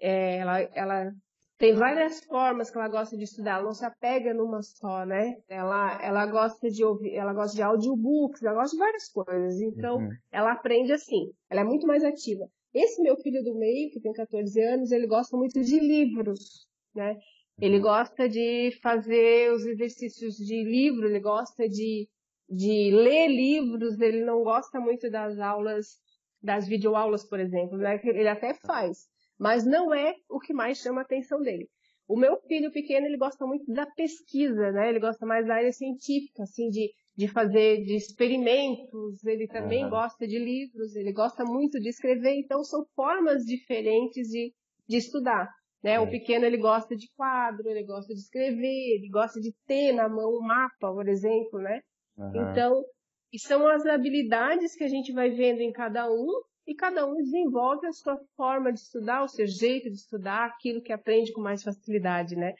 é, ela, ela tem várias formas que ela gosta de estudar, ela não se apega numa só, né? Ela, ela gosta de ouvir, ela gosta de audiobooks, ela gosta de várias coisas. Então, uhum. ela aprende assim, ela é muito mais ativa. Esse meu filho do meio, que tem 14 anos, ele gosta muito de livros, né? Ele uhum. gosta de fazer os exercícios de livro, ele gosta de, de ler livros, ele não gosta muito das aulas, das videoaulas, por exemplo, né? Ele até faz, mas não é o que mais chama a atenção dele. O meu filho pequeno, ele gosta muito da pesquisa, né? Ele gosta mais da área científica, assim, de, de fazer de experimentos, ele também uhum. gosta de livros, ele gosta muito de escrever, então são formas diferentes de, de estudar. Né? É. O pequeno ele gosta de quadro, ele gosta de escrever, ele gosta de ter na mão um mapa, por exemplo, né? Uhum. Então, e são as habilidades que a gente vai vendo em cada um e cada um desenvolve a sua forma de estudar, o seu jeito de estudar, aquilo que aprende com mais facilidade, né?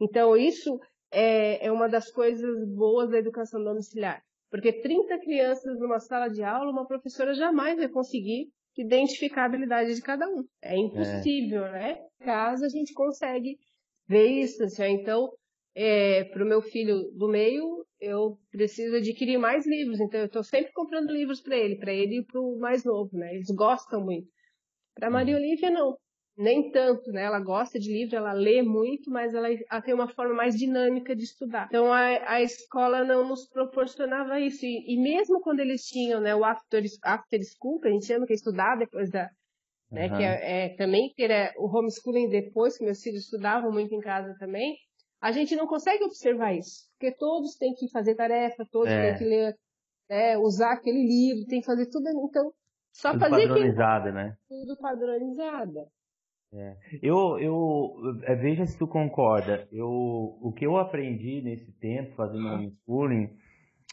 Então, isso é, é uma das coisas boas da educação domiciliar. Porque 30 crianças numa sala de aula, uma professora jamais vai conseguir identificar a habilidade de cada um. É impossível, é. né? Caso a gente consegue ver isso. Assim, então, é, para o meu filho do meio, eu preciso adquirir mais livros. Então, eu estou sempre comprando livros para ele, para ele e para o mais novo, né? Eles gostam muito. Para Maria uhum. Olivia, não nem tanto, né? Ela gosta de livro, ela lê muito, mas ela, ela tem uma forma mais dinâmica de estudar. Então a, a escola não nos proporcionava isso. E, e, mesmo quando eles tinham né, o after, after school, que a gente chama que é estudar depois da. Né, uhum. Que é, é, também ter é, o homeschooling depois, que meus filhos estudavam muito em casa também, a gente não consegue observar isso. Porque todos têm que fazer tarefa, todos é. têm que ler, é, usar aquele livro, tem que fazer tudo. Então, só tudo fazer. Padronizada, que... né? Tudo padronizada. É. Eu, eu é, veja se tu concorda. Eu, o que eu aprendi nesse tempo fazendo homeschooling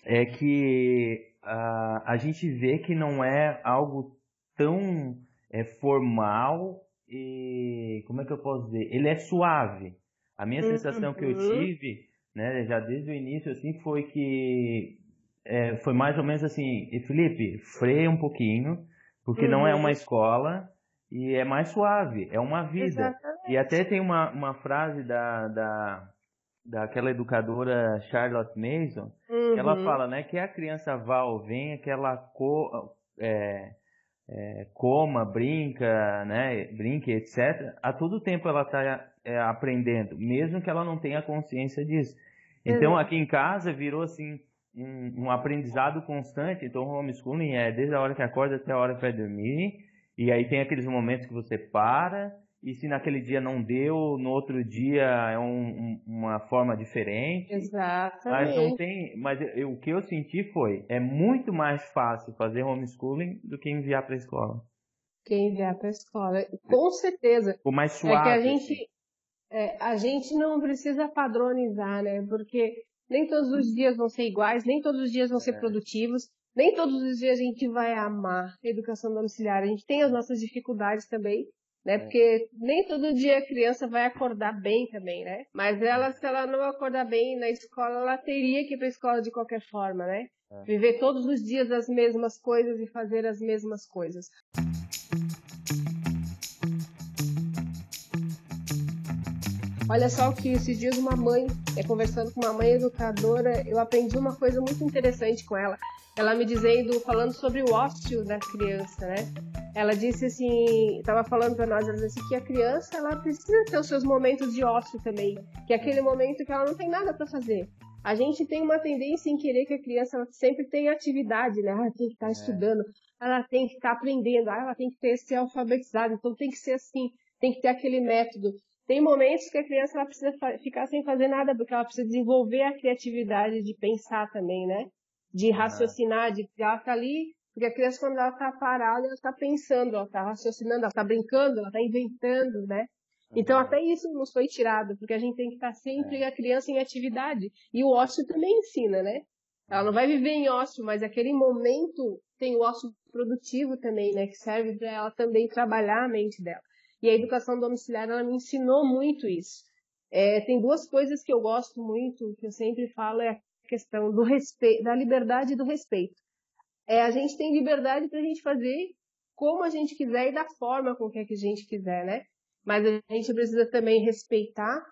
é que uh, a gente vê que não é algo tão é, formal e como é que eu posso dizer? Ele é suave. A minha uhum. sensação que eu tive, né, já desde o início, assim, foi que é, foi mais ou menos assim, e Felipe, freia um pouquinho, porque uhum. não é uma uhum. escola e é mais suave, é uma vida. Exatamente. E até tem uma, uma frase da, da, daquela educadora Charlotte Mason, uhum. que ela uhum. fala, né, que a criança vá ou venha, que ela co, é, é, coma, brinca, né, brinque, etc. A todo tempo ela está é, aprendendo, mesmo que ela não tenha consciência disso. Então, aqui em casa virou assim um, um aprendizado constante. Então, o homeschooling é desde a hora que acorda até a hora que vai dormir e aí tem aqueles momentos que você para, e se naquele dia não deu, no outro dia é um, um, uma forma diferente. Exatamente. Mas não tem. Mas eu, o que eu senti foi, é muito mais fácil fazer homeschooling do que enviar para a escola. Que enviar para a escola. Com certeza. O mais suave. É que a gente, assim. É, a gente não precisa padronizar, né? Porque nem todos os dias vão ser iguais, nem todos os dias vão ser é. produtivos nem todos os dias a gente vai amar a educação domiciliar. A gente tem as nossas dificuldades também, né? É. Porque nem todo dia a criança vai acordar bem também, né? Mas ela, se ela não acordar bem na escola, ela teria que ir para a escola de qualquer forma, né? É. Viver todos os dias as mesmas coisas e fazer as mesmas coisas. Olha só que esses dias uma mãe, é, conversando com uma mãe educadora, eu aprendi uma coisa muito interessante com ela ela me dizendo, falando sobre o ócio da criança, né? Ela disse assim, estava falando para nós, ela disse que a criança ela precisa ter os seus momentos de ócio também, que é aquele momento que ela não tem nada para fazer. A gente tem uma tendência em querer que a criança sempre tenha atividade, né? Ela tem que estar tá é. estudando, ela tem que estar tá aprendendo, ela tem que ter, ser alfabetizada, então tem que ser assim, tem que ter aquele método. Tem momentos que a criança ela precisa ficar sem fazer nada, porque ela precisa desenvolver a criatividade de pensar também, né? de raciocinar, de ela tá ali, porque a criança quando ela tá parada, ela tá pensando, ela tá raciocinando, ela tá brincando, ela tá inventando, né? Então até isso nos foi tirado, porque a gente tem que estar sempre é. a criança em atividade. E o ócio também ensina, né? Ela não vai viver em ócio, mas aquele momento tem o ócio produtivo também, né? Que serve para ela também trabalhar a mente dela. E a educação domiciliar, ela me ensinou muito isso. É, tem duas coisas que eu gosto muito, que eu sempre falo, é questão do respeito, da liberdade e do respeito. É, a gente tem liberdade para a gente fazer como a gente quiser e da forma com que a gente quiser, né? Mas a gente precisa também respeitar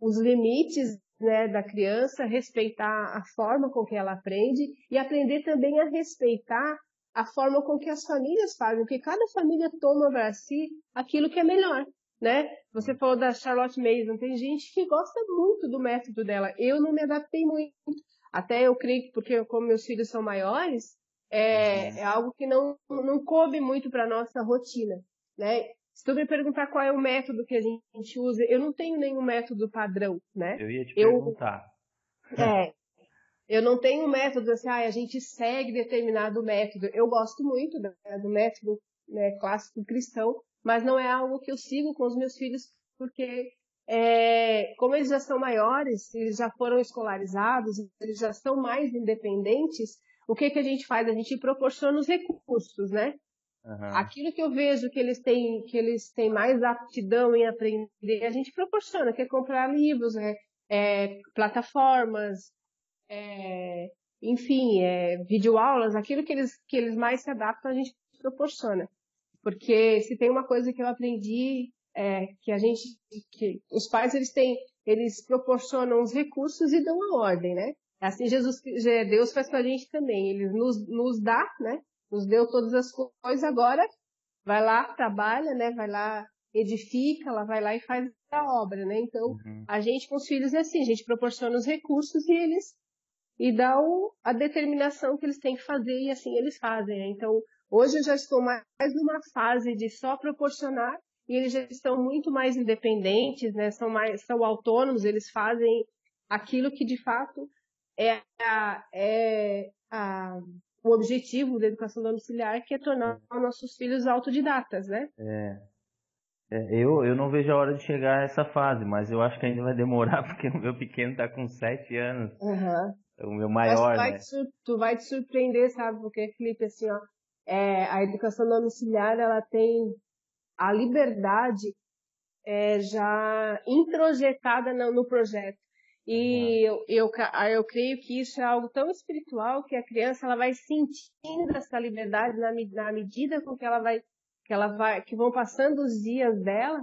os limites né, da criança, respeitar a forma com que ela aprende e aprender também a respeitar a forma com que as famílias fazem, porque cada família toma para si aquilo que é melhor, né? Você falou da Charlotte Mason, tem gente que gosta muito do método dela. Eu não me adaptei muito, até eu creio que, porque como meus filhos são maiores, é, uhum. é algo que não, não coube muito para nossa rotina, né? Se tu me perguntar qual é o método que a gente usa, eu não tenho nenhum método padrão, né? Eu ia te eu, perguntar. É. eu não tenho um método assim, ah, a gente segue determinado método. Eu gosto muito né, do método né, clássico cristão, mas não é algo que eu sigo com os meus filhos, porque é, como eles já são maiores, eles já foram escolarizados, eles já são mais independentes, o que, que a gente faz? A gente proporciona os recursos, né? Uhum. Aquilo que eu vejo que eles têm, que eles têm mais aptidão em aprender, a gente proporciona, que é comprar livros, né? É, plataformas, é, enfim, é, videoaulas, aquilo que eles, que eles mais se adaptam, a gente proporciona. Porque se tem uma coisa que eu aprendi, é que a gente, que os pais, eles têm, eles proporcionam os recursos e dão a ordem, né? Assim Jesus, Deus faz com a gente também. Ele nos, nos dá, né? Nos deu todas as coisas, agora vai lá, trabalha, né? Vai lá, edifica, ela vai lá e faz a obra, né? Então, uhum. a gente com os filhos é assim, a gente proporciona os recursos e eles e dá o, a determinação que eles têm que fazer e assim eles fazem. Né? Então, hoje eu já estou mais numa fase de só proporcionar e eles já estão muito mais independentes, né? São mais são autônomos, eles fazem aquilo que de fato é, a, é a, o objetivo da educação domiciliar, que é tornar os nossos filhos autodidatas, né? É. é. eu, eu não vejo a hora de chegar a essa fase, mas eu acho que ainda vai demorar, porque o meu pequeno está com sete anos. Uhum. O meu maior, vai né? Te, tu vai te surpreender, sabe? Porque, Felipe, assim, ó, é, a educação domiciliar, ela tem a liberdade é, já introjetada no, no projeto. E uhum. eu, eu, eu creio que isso é algo tão espiritual que a criança ela vai sentindo essa liberdade na, na medida com que ela vai que ela vai que vão passando os dias dela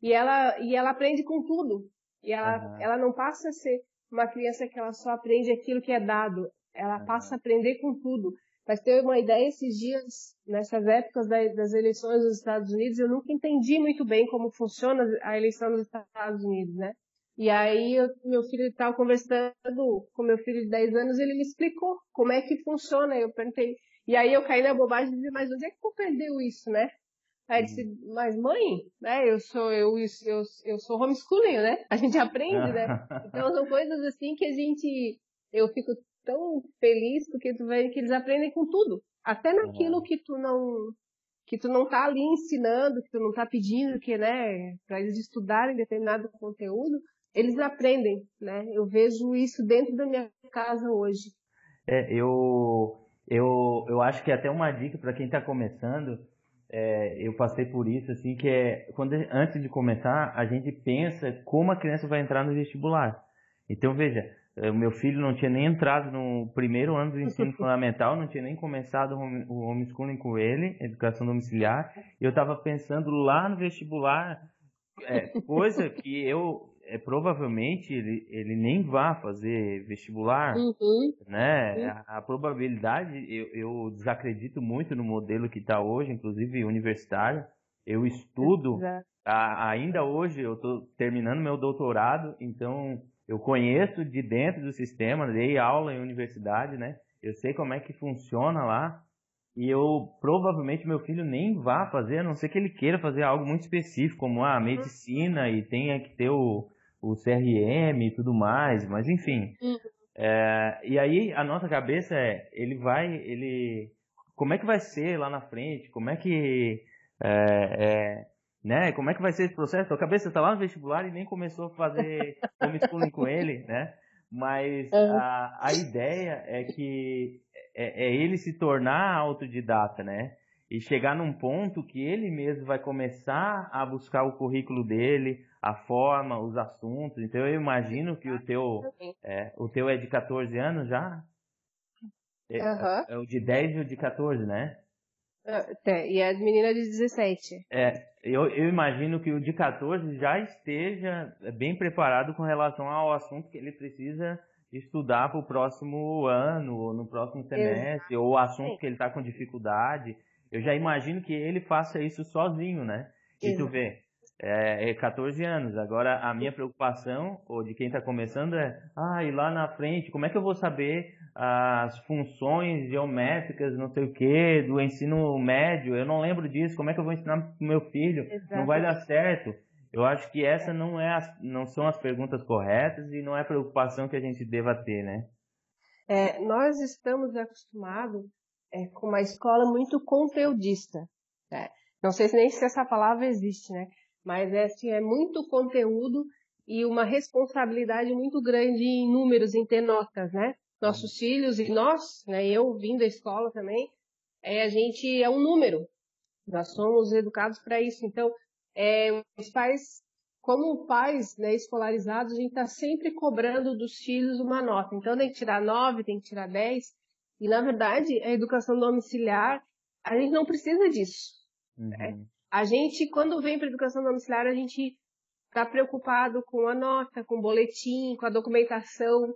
e ela e ela aprende com tudo e ela uhum. ela não passa a ser uma criança que ela só aprende aquilo que é dado ela passa a aprender com tudo mas ter uma ideia esses dias nessas épocas das eleições dos Estados Unidos eu nunca entendi muito bem como funciona a eleição dos Estados Unidos né e aí, eu, meu filho estava conversando com meu filho de 10 anos, ele me explicou como é que funciona. Eu perguntei. E aí eu caí na bobagem de dizer, mas onde é que tu aprendeu isso, né? Aí disse, mas mãe, né, eu sou, eu, eu, eu sou homeschooling, né? A gente aprende, né? Então são coisas assim que a gente, eu fico tão feliz porque tu vê que eles aprendem com tudo. Até naquilo que tu não, que tu não tá ali ensinando, que tu não tá pedindo que, né, para eles estudarem determinado conteúdo, eles aprendem, né? Eu vejo isso dentro da minha casa hoje. É, eu, eu, eu acho que é até uma dica para quem está começando, é, eu passei por isso, assim, que é quando antes de começar, a gente pensa como a criança vai entrar no vestibular. Então, veja, é, meu filho não tinha nem entrado no primeiro ano do ensino fundamental, não tinha nem começado o homeschooling com ele, educação domiciliar. Eu estava pensando lá no vestibular, é, coisa que eu é, provavelmente ele, ele nem vá fazer vestibular, uhum. né? A, a, probabilidade, eu, eu desacredito muito no modelo que está hoje, inclusive universitário. Eu estudo, a, ainda hoje eu estou terminando meu doutorado, então eu conheço de dentro do sistema, dei aula em universidade, né? Eu sei como é que funciona lá. E eu provavelmente meu filho nem vá fazer, a não ser que ele queira fazer algo muito específico, como a medicina e tenha que ter o, o CRM e tudo mais, mas enfim. Uhum. É, e aí a nossa cabeça é, ele vai, ele, como é que vai ser lá na frente? Como é que, é, é, né? Como é que vai ser esse processo? A cabeça está lá no vestibular e nem começou a fazer homeschooling com ele, né? Mas uhum. a, a ideia é que é, é ele se tornar autodidata, né? E chegar num ponto que ele mesmo vai começar a buscar o currículo dele, a forma, os assuntos. Então eu imagino que o teu, é, o teu é de 14 anos já? É, uhum. é, o de 10 e o de 14, né? É, e a menina de 17. É, eu, eu imagino que o de 14 já esteja bem preparado com relação ao assunto que ele precisa estudar para o próximo ano, ou no próximo semestre, Exato. ou o assunto que ele está com dificuldade. Eu já imagino que ele faça isso sozinho, né? E tu vê, é, é 14 anos. Agora, a minha preocupação, ou de quem está começando, é: ah, e lá na frente, como é que eu vou saber as funções geométricas, não sei o que, do ensino médio? Eu não lembro disso. Como é que eu vou ensinar para meu filho? Exato. Não vai dar certo. Eu acho que essa não, é as, não são as perguntas corretas e não é a preocupação que a gente deva ter, né? É, nós estamos acostumados é, com uma escola muito conteudista. Né? Não sei nem se essa palavra existe, né? Mas é, assim, é muito conteúdo e uma responsabilidade muito grande em números, em ter notas, né? Nossos filhos e nós, né? Eu vim da escola também, é, a gente é um número. Nós somos educados para isso. Então, é, os pais, como pais né, escolarizados, a gente está sempre cobrando dos filhos uma nota. Então, tem que tirar nove, tem que tirar dez. E, na verdade, a educação domiciliar, a gente não precisa disso. Né? Uhum. A gente, quando vem para a educação domiciliar, a gente está preocupado com a nota, com o boletim, com a documentação.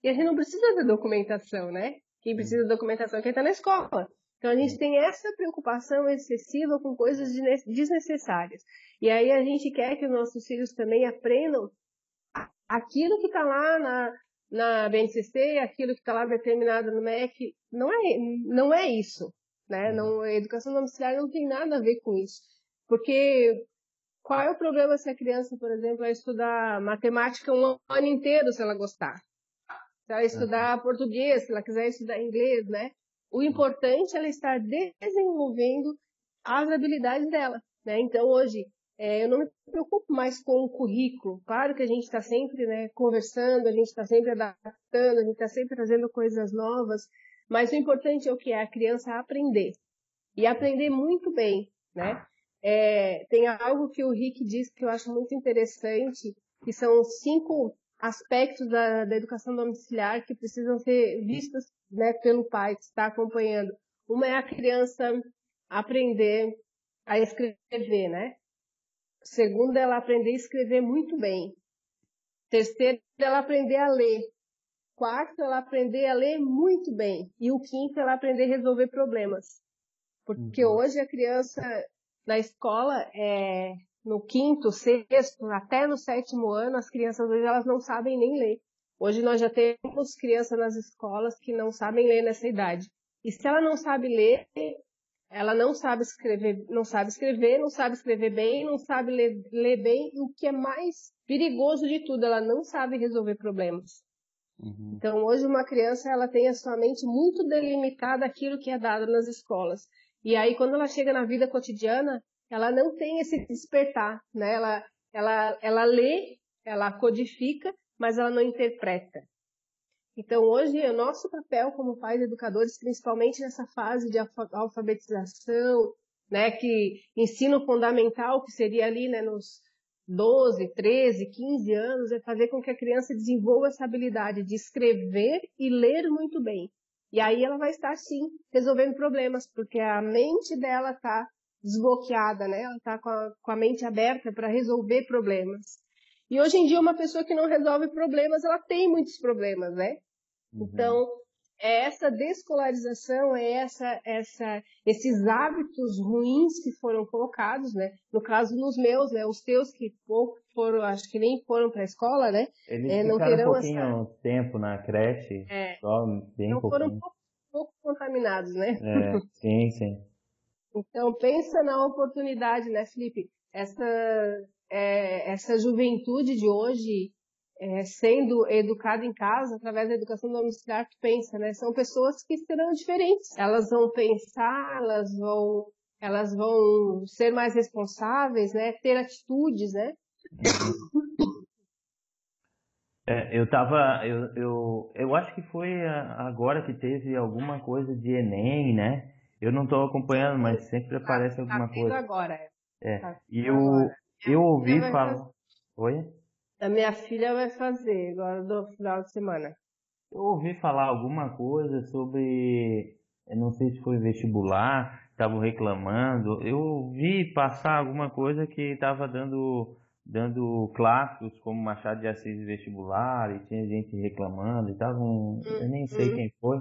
E a gente não precisa da documentação, né? Quem precisa da documentação é quem está na escola. Então a gente tem essa preocupação excessiva com coisas desnecessárias. E aí a gente quer que os nossos filhos também aprendam aquilo que está lá na, na BNCC, aquilo que está lá determinado no MEC. Não é, não é isso. Né? Não, a educação domiciliar não tem nada a ver com isso. Porque qual é o problema se a criança, por exemplo, vai estudar matemática um ano inteiro se ela gostar? Se ela estudar português, se ela quiser estudar inglês, né? O importante é ela estar desenvolvendo as habilidades dela. Né? Então, hoje, é, eu não me preocupo mais com o currículo. Claro que a gente está sempre né, conversando, a gente está sempre adaptando, a gente está sempre trazendo coisas novas, mas o importante é o que é a criança aprender. E aprender muito bem, né? É, tem algo que o Rick diz que eu acho muito interessante, que são cinco aspectos da, da educação domiciliar que precisam ser vistos né, pelo pai que está acompanhando. Uma é a criança aprender a escrever, né? Segunda, ela aprender a escrever muito bem. Terceiro, ela aprender a ler. Quarto, ela aprender a ler muito bem. E o quinto, ela aprender a resolver problemas. Porque uhum. hoje a criança na escola, é, no quinto, sexto, até no sétimo ano, as crianças hoje elas não sabem nem ler. Hoje nós já temos crianças nas escolas que não sabem ler nessa idade. E se ela não sabe ler, ela não sabe escrever, não sabe escrever, não sabe escrever bem, não sabe ler, ler bem, e o que é mais perigoso de tudo, ela não sabe resolver problemas. Uhum. Então, hoje uma criança ela tem a sua mente muito delimitada aquilo que é dado nas escolas. E aí, quando ela chega na vida cotidiana, ela não tem esse despertar, né? Ela, ela, ela lê, ela codifica, mas ela não interpreta. Então, hoje, o nosso papel como pais educadores, principalmente nessa fase de alfabetização, né, que ensino fundamental, que seria ali né, nos 12, 13, 15 anos, é fazer com que a criança desenvolva essa habilidade de escrever e ler muito bem. E aí ela vai estar, sim, resolvendo problemas, porque a mente dela está desbloqueada, né? Ela está com, com a mente aberta para resolver problemas. E hoje em dia, uma pessoa que não resolve problemas, ela tem muitos problemas, né? Uhum. Então, é essa descolarização, é essa, essa, esses hábitos ruins que foram colocados, né? No caso, nos meus, né? Os teus que pouco foram, acho que nem foram para a escola, né? Eles é, não terão um pouquinho essa... tempo na creche, é, só bem não pouquinho. foram pouco, pouco contaminados, né? É, sim, sim. então, pensa na oportunidade, né, Felipe? Essa é, essa juventude de hoje é, sendo educada em casa através da educação domiciliar que pensa, né? São pessoas que serão diferentes. Elas vão pensar, elas vão, elas vão ser mais responsáveis, né? Ter atitudes, né? É, eu tava, eu, eu, eu acho que foi agora que teve alguma coisa de Enem, né? Eu não estou acompanhando, mas sempre aparece tá, alguma tá coisa. agora. É. Tá e eu, agora. Eu ouvi falar. Fazer... Oi? A minha filha vai fazer agora no final de semana. Eu ouvi falar alguma coisa sobre. Eu não sei se foi vestibular, estavam reclamando. Eu ouvi passar alguma coisa que estava dando, dando clássicos como Machado de Assis vestibular e tinha gente reclamando e tava. Um... eu nem sei uhum. quem foi.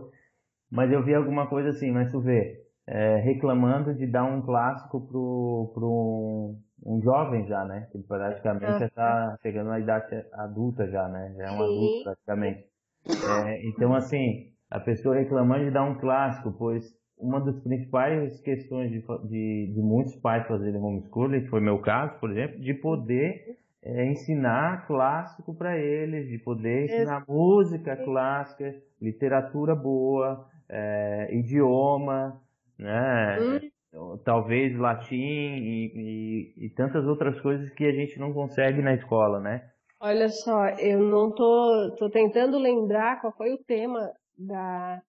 Mas eu vi alguma coisa assim, mas tu vê, é, reclamando de dar um clássico pro, pro um jovem já, né? Que praticamente está chegando à idade adulta já, né? Já é um Sim. adulto praticamente. É, então, assim, a pessoa reclamando de dar um clássico, pois uma das principais questões de, de, de muitos pais fazerem homeschooling, que foi meu caso, por exemplo, de poder é, ensinar clássico para eles, de poder ensinar música clássica, literatura boa, é, idioma, né? Hum. Talvez latim e, e, e, tantas outras coisas que a gente não consegue na escola, né? Olha só, eu não tô, tô tentando lembrar qual foi o tema da,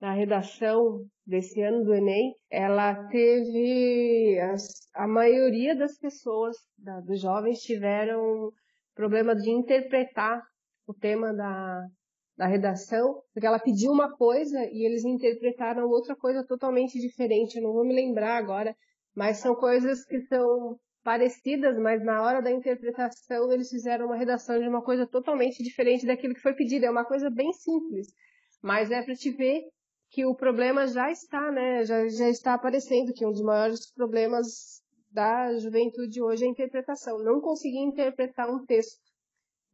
da redação desse ano do Enem. Ela teve as, a maioria das pessoas, da, dos jovens, tiveram problema de interpretar o tema da, da redação, porque ela pediu uma coisa e eles interpretaram outra coisa totalmente diferente. Eu não vou me lembrar agora, mas são coisas que são parecidas, mas na hora da interpretação eles fizeram uma redação de uma coisa totalmente diferente daquilo que foi pedido. É uma coisa bem simples, mas é para te ver que o problema já está, né? Já, já está aparecendo que um dos maiores problemas da juventude hoje é a interpretação. Não conseguir interpretar um texto,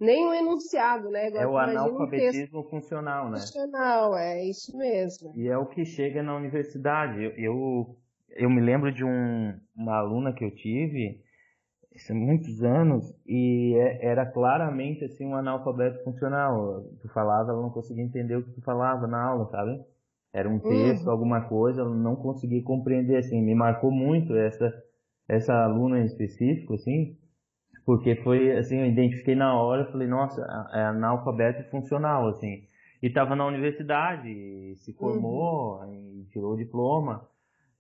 nem um enunciado, né? Agora, é o analfabetismo um funcional, né? Funcional, é isso mesmo. E é o que chega na universidade. Eu, eu, eu me lembro de um, uma aluna que eu tive, há muitos anos, e é, era claramente assim um analfabeto funcional. Tu falava, ela não conseguia entender o que tu falava na aula, sabe? Era um texto, uhum. alguma coisa, ela não conseguia compreender, assim, me marcou muito essa essa aluna em específico, assim, porque foi, assim, eu identifiquei na hora, falei, nossa, é analfabeto funcional, assim. E estava na universidade, se formou, uhum. tirou o diploma.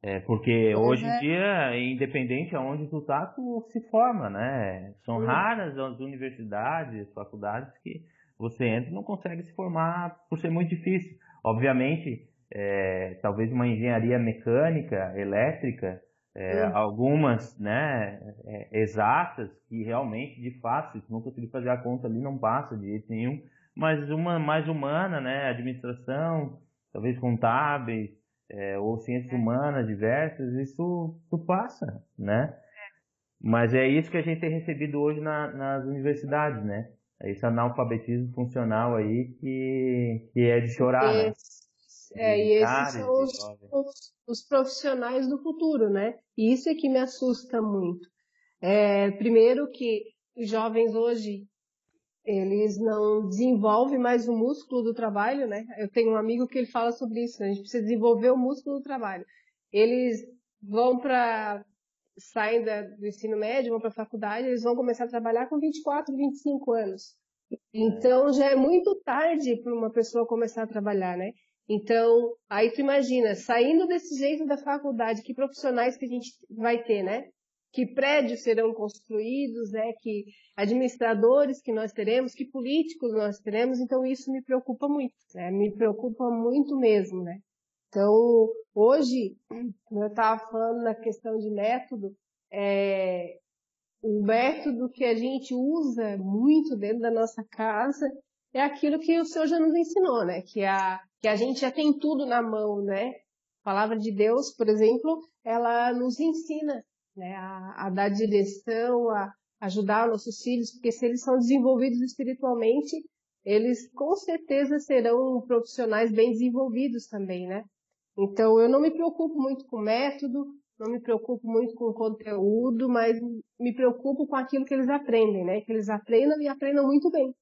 É, porque hoje em dia, independente aonde tu tá, tu se forma, né? São uhum. raras as universidades, faculdades que você entra e não consegue se formar por ser muito difícil. Obviamente, é, talvez uma engenharia mecânica, elétrica, é, algumas né, é, exatas que realmente, de fato, se não conseguir fazer a conta ali, não passa de jeito nenhum, mas uma mais humana, né, administração, talvez contábeis, é, ou ciências humanas diversas, isso, isso passa, né? Mas é isso que a gente tem recebido hoje na, nas universidades, né? Esse analfabetismo funcional aí que, que é de chorar, né? É, e esses são os, os, os, profissionais do futuro, né? E isso é que me assusta muito. É, primeiro que os jovens hoje, eles não desenvolvem mais o músculo do trabalho, né? Eu tenho um amigo que ele fala sobre isso, né? a gente precisa desenvolver o músculo do trabalho. Eles vão para saem da, do ensino médio, vão para a faculdade, eles vão começar a trabalhar com 24, 25 anos. Então já é muito tarde para uma pessoa começar a trabalhar, né? Então, aí tu imagina, saindo desse jeito da faculdade, que profissionais que a gente vai ter, né? Que prédios serão construídos, né? Que administradores que nós teremos, que políticos nós teremos. Então, isso me preocupa muito, né? Me preocupa muito mesmo, né? Então, hoje, eu estava falando na questão de método, é, o método que a gente usa muito dentro da nossa casa é aquilo que o Senhor já nos ensinou, né? Que a, que a gente já tem tudo na mão, né? A palavra de Deus, por exemplo, ela nos ensina né, a, a dar direção, a ajudar nossos filhos, porque se eles são desenvolvidos espiritualmente, eles com certeza serão profissionais bem desenvolvidos também, né? Então eu não me preocupo muito com método, não me preocupo muito com conteúdo, mas me preocupo com aquilo que eles aprendem, né? Que eles aprendam e aprendam muito bem.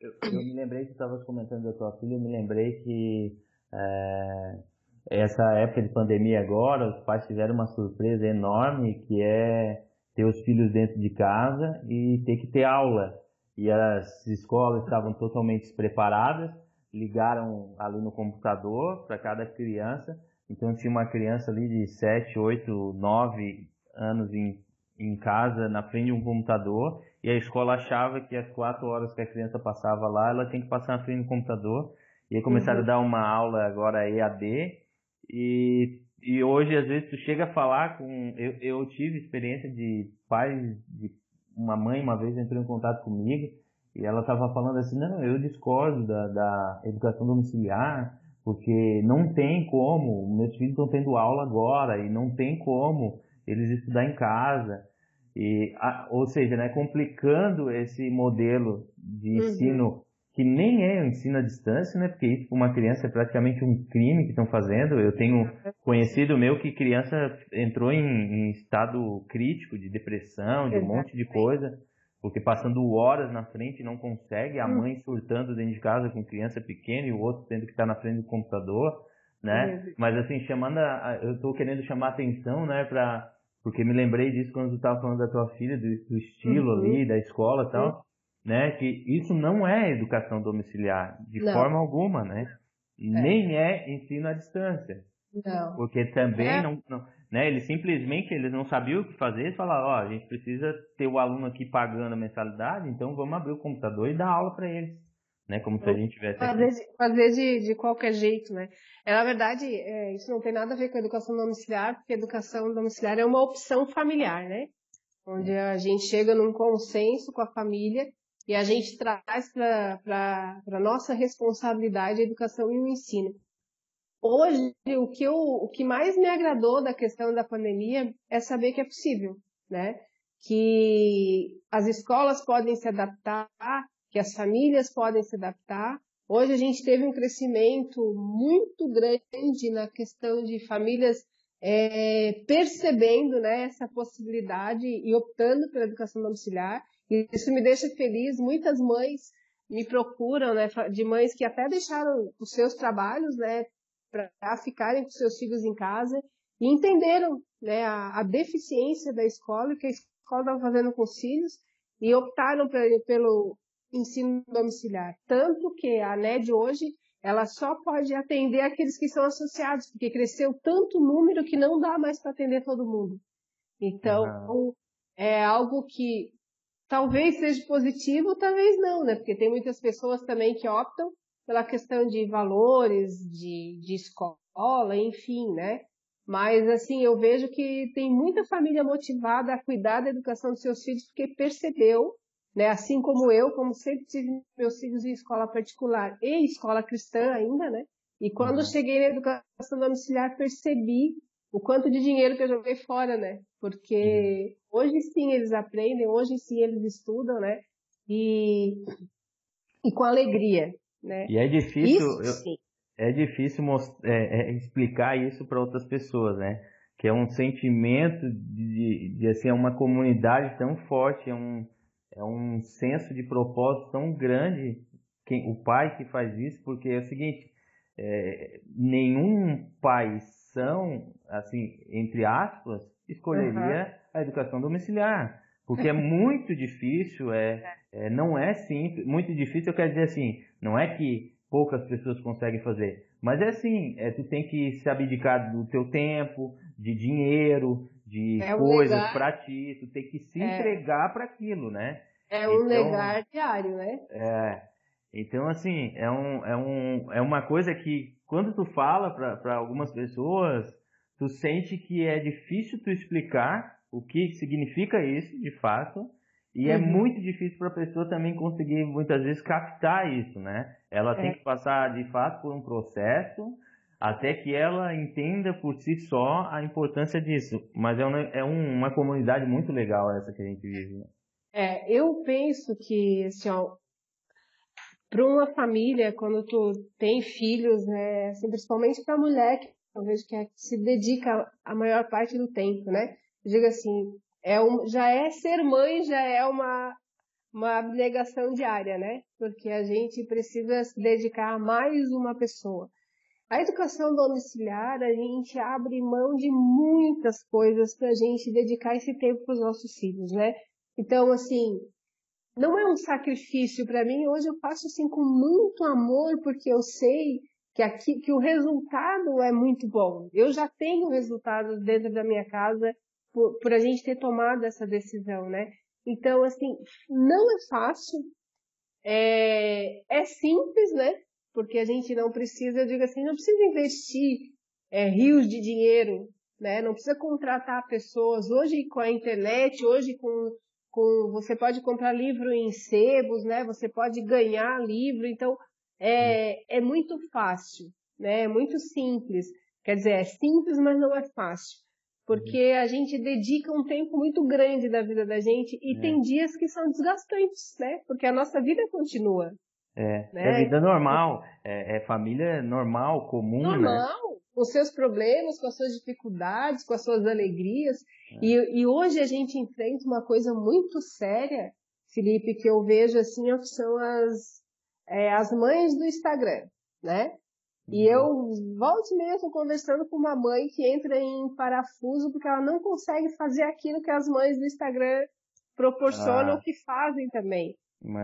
Eu, me lembrei que tu estavas comentando da tua filha, eu me lembrei que é, essa época de pandemia agora, os pais tiveram uma surpresa enorme que é ter os filhos dentro de casa e ter que ter aula. E as escolas estavam totalmente despreparadas, ligaram ali no computador para cada criança. Então tinha uma criança ali de 7, 8, 9 anos em, em casa, na frente de um computador, e a escola achava que as quatro horas que a criança passava lá, ela tem que passar na frente do computador. E aí começaram uhum. a dar uma aula agora EAD. E, e hoje, às vezes, tu chega a falar com. Eu, eu tive experiência de pais, de uma mãe uma vez entrou em contato comigo e ela estava falando assim: não, eu discordo da, da educação domiciliar, porque não tem como, meus filhos estão tendo aula agora e não tem como eles estudar em casa. E, ou seja, né, complicando esse modelo de uhum. ensino que nem é o ensino à distância, né? Porque isso para uma criança é praticamente um crime que estão fazendo. Eu tenho conhecido meu que criança entrou em, em estado crítico de depressão, de um monte de coisa, porque passando horas na frente não consegue, a hum. mãe surtando dentro de casa com criança pequena e o outro tendo que estar na frente do computador, né? Mas assim, chamando a, eu estou querendo chamar atenção, né, para porque me lembrei disso quando tu estava falando da tua filha, do, do estilo uhum. ali, da escola e tal, né? Que isso não é educação domiciliar, de não. forma alguma, né? É. Nem é ensino à distância. Não. Porque também é. não, não, né? Eles simplesmente eles não sabiam o que fazer, eles falaram, ó, oh, a gente precisa ter o aluno aqui pagando a mensalidade, então vamos abrir o computador e dar aula para eles né? Como se a gente tivesse. Fazer, de, fazer de, de qualquer jeito, né? É, na verdade, é, isso não tem nada a ver com a educação domiciliar, porque a educação domiciliar é uma opção familiar, né? Onde a gente chega num consenso com a família e a gente traz para a nossa responsabilidade a educação e o ensino. Hoje, o que, eu, o que mais me agradou da questão da pandemia é saber que é possível, né? Que as escolas podem se adaptar, que as famílias podem se adaptar. Hoje a gente teve um crescimento muito grande na questão de famílias é, percebendo né, essa possibilidade e optando pela educação domiciliar. E isso me deixa feliz. Muitas mães me procuram, né, de mães que até deixaram os seus trabalhos, né, para ficarem com seus filhos em casa e entenderam, né, a, a deficiência da escola e que a escola estava fazendo com os filhos e optaram pelo ensino domiciliar. Tanto que a NED hoje, ela só pode atender aqueles que são associados, porque cresceu tanto número que não dá mais para atender todo mundo. Então, uhum. é algo que talvez seja positivo, talvez não, né? Porque tem muitas pessoas também que optam pela questão de valores, de, de escola, enfim, né? Mas, assim, eu vejo que tem muita família motivada a cuidar da educação dos seus filhos porque percebeu né? Assim como eu, como sempre tive meus filhos em escola particular e escola cristã ainda, né? E quando uhum. cheguei na educação domiciliar, percebi o quanto de dinheiro que eu joguei fora, né? Porque uhum. hoje sim eles aprendem, hoje sim eles estudam, né? E, e com alegria, né? E é difícil, isso, eu, é difícil é, é explicar isso para outras pessoas, né? Que é um sentimento de, de, de assim, é uma comunidade tão forte, é um, é um senso de propósito tão grande quem, o pai que faz isso, porque é o seguinte, é, nenhum pai são, assim, entre aspas, escolheria uhum. a educação domiciliar. Porque é muito difícil, é, é, não é simples, muito difícil, eu quero dizer assim, não é que poucas pessoas conseguem fazer, mas é assim, é, tu tem que se abdicar do teu tempo, de dinheiro, de é coisas para ti, tu tem que se é. entregar para aquilo, né? É um então, negar diário, né? É. Então, assim, é, um, é, um, é uma coisa que, quando tu fala para algumas pessoas, tu sente que é difícil tu explicar o que significa isso, de fato, e é uhum. é muito difícil para a pessoa também conseguir, muitas vezes, captar isso, né? Ela é. tem que passar, de fato, por um processo até que ela entenda por si só a importância disso. Mas é, uma, é uma comunidade muito legal essa que a gente vive. Né? É, eu penso que, assim, para uma família, quando tu tem filhos, né, assim, principalmente para a mulher, que eu vejo que, é, que se dedica a maior parte do tempo, né? Eu digo assim, é um, já é ser mãe, já é uma, uma abnegação diária, né? Porque a gente precisa se dedicar a mais uma pessoa. A educação domiciliar, a gente abre mão de muitas coisas para a gente dedicar esse tempo para os nossos filhos, né? Então, assim, não é um sacrifício para mim. Hoje eu faço assim com muito amor, porque eu sei que aqui que o resultado é muito bom. Eu já tenho resultados dentro da minha casa por, por a gente ter tomado essa decisão, né? Então, assim, não é fácil, é, é simples, né? Porque a gente não precisa, eu digo assim, não precisa investir é, rios de dinheiro, né? Não precisa contratar pessoas. Hoje com a internet, hoje com com você pode comprar livro em sebos, né? Você pode ganhar livro, então é, é muito fácil, né? É muito simples. Quer dizer, é simples, mas não é fácil. Porque uhum. a gente dedica um tempo muito grande da vida da gente e é. tem dias que são desgastantes, né? Porque a nossa vida continua. É, né? é vida normal, é, é, família normal, comum, normal, né? Com seus problemas, com as suas dificuldades, com as suas alegrias. É. E, e hoje a gente enfrenta uma coisa muito séria, Felipe, que eu vejo assim, são as, é, as mães do Instagram, né? E eu uhum. volto mesmo conversando com uma mãe que entra em parafuso porque ela não consegue fazer aquilo que as mães do Instagram proporcionam ah. que fazem também.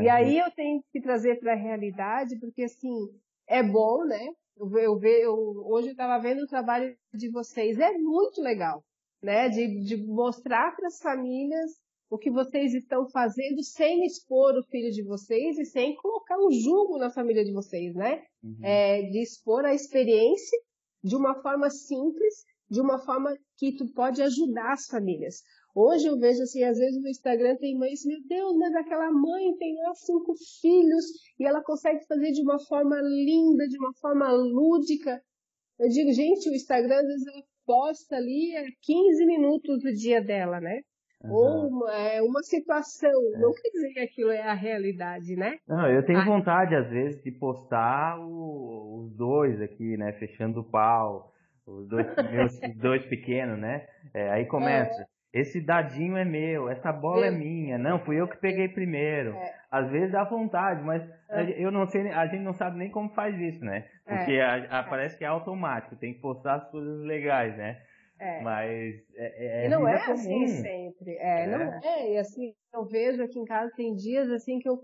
E aí eu tenho que trazer para a realidade, porque assim, é bom, né? Eu, eu, eu, hoje eu estava vendo o trabalho de vocês, é muito legal, né? De, de mostrar para as famílias o que vocês estão fazendo sem expor o filho de vocês e sem colocar um julgo na família de vocês, né? Uhum. É, de expor a experiência de uma forma simples, de uma forma que tu pode ajudar as famílias. Hoje eu vejo assim, às vezes no Instagram tem mães, meu Deus, mas aquela mãe tem lá cinco filhos e ela consegue fazer de uma forma linda, de uma forma lúdica. Eu digo, gente, o Instagram às vezes ela posta ali 15 minutos do dia dela, né? Uhum. Ou uma, é, uma situação, é. não quer dizer que aquilo é a realidade, né? Não, eu tenho vontade às vezes de postar o, os dois aqui, né? Fechando o pau, os dois, meus, dois pequenos, né? É, aí começa. É esse dadinho é meu, essa bola é, é minha, não, fui eu que peguei primeiro. É. Às vezes dá vontade, mas é. eu não sei, a gente não sabe nem como faz isso, né? É. Porque a, a, parece que é automático, tem que postar as coisas legais, né? É. Mas é, é não é assim sempre. É, não é. E assim, eu vejo aqui em casa tem dias assim que eu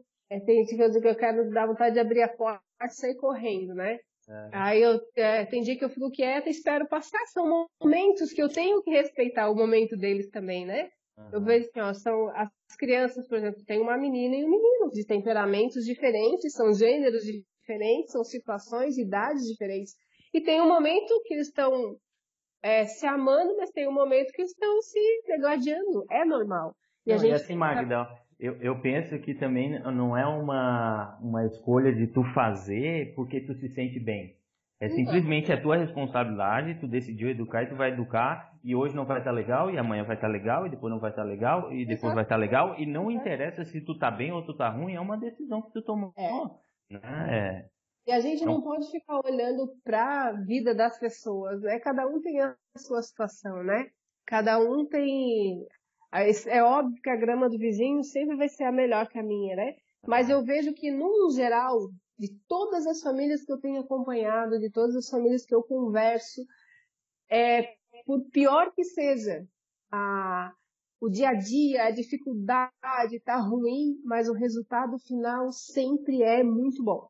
tem dias que eu quero dar vontade de abrir a porta e sair correndo, né? É. Aí eu é, tem dia que eu fico quieta e espero passar. São momentos que eu tenho que respeitar o momento deles também, né? Uhum. Eu vejo assim, ó, são as crianças, por exemplo, tem uma menina e um menino de temperamentos diferentes, são gêneros diferentes, são situações, idades diferentes. E tem um momento que eles estão é, se amando, mas tem um momento que eles estão se degladiando. É normal. E, Não, a gente e assim, Magda, eu, eu penso que também não é uma, uma escolha de tu fazer porque tu se sente bem. É simplesmente a tua responsabilidade, tu decidiu educar e tu vai educar, e hoje não vai estar legal, e amanhã vai estar legal, e depois não vai estar legal, e depois Exato. vai estar legal, e não interessa se tu tá bem ou tu tá ruim, é uma decisão que tu tomou. É. Né? É. E a gente não, não pode ficar olhando para a vida das pessoas, né? Cada um tem a sua situação, né? Cada um tem é óbvio que a grama do vizinho sempre vai ser a melhor que a minha, né? Mas eu vejo que, no geral, de todas as famílias que eu tenho acompanhado, de todas as famílias que eu converso, é, por pior que seja a, o dia a dia, a dificuldade está ruim, mas o resultado final sempre é muito bom.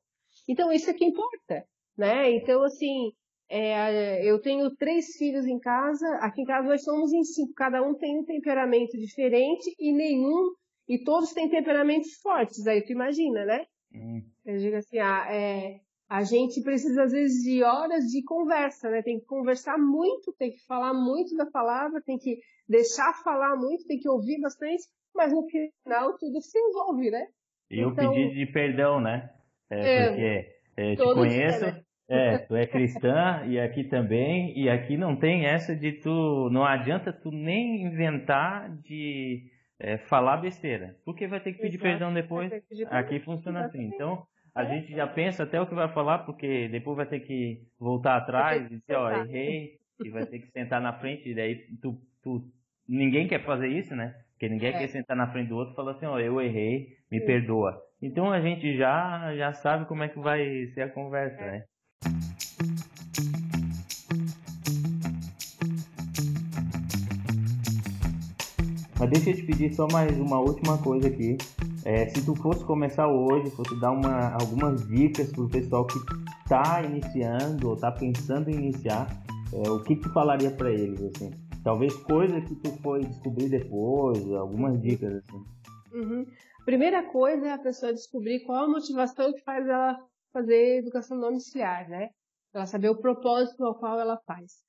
Então, isso é que importa, né? Então, assim, é, eu tenho três filhos em casa. Aqui em casa nós somos em cinco. Cada um tem um temperamento diferente e nenhum e todos têm temperamentos fortes. Aí tu imagina, né? Hum. Eu digo assim, ah, é, a gente precisa às vezes de horas de conversa, né? Tem que conversar muito, tem que falar muito da palavra, tem que deixar falar muito, tem que ouvir bastante, mas no final tudo se envolve, né? E então, o pedido de perdão, né? É, é porque é, te conheço, né? É, tu é cristã e aqui também, e aqui não tem essa de tu, não adianta tu nem inventar de é, falar besteira, porque vai ter que pedir Exato. perdão depois. Pedir aqui funciona assim. Então, a é. gente já pensa até o que vai falar, porque depois vai ter que voltar atrás e dizer, ó, errei, e vai ter que sentar na frente, e daí tu, tu, ninguém quer fazer isso, né? Porque ninguém é. quer sentar na frente do outro e falar assim, ó, eu errei, me Sim. perdoa. Então a gente já, já sabe como é que vai ser a conversa, é. né? Mas deixa eu te pedir só mais uma última coisa aqui. É, se tu fosse começar hoje, fosse dar uma, algumas dicas para o pessoal que está iniciando ou está pensando em iniciar, é, o que tu falaria para eles assim? Talvez coisa que tu foi descobrir depois, algumas dicas assim. Uhum. Primeira coisa é a pessoa descobrir qual a motivação que faz ela fazer educação domiciliar, né? Ela saber o propósito ao qual ela faz.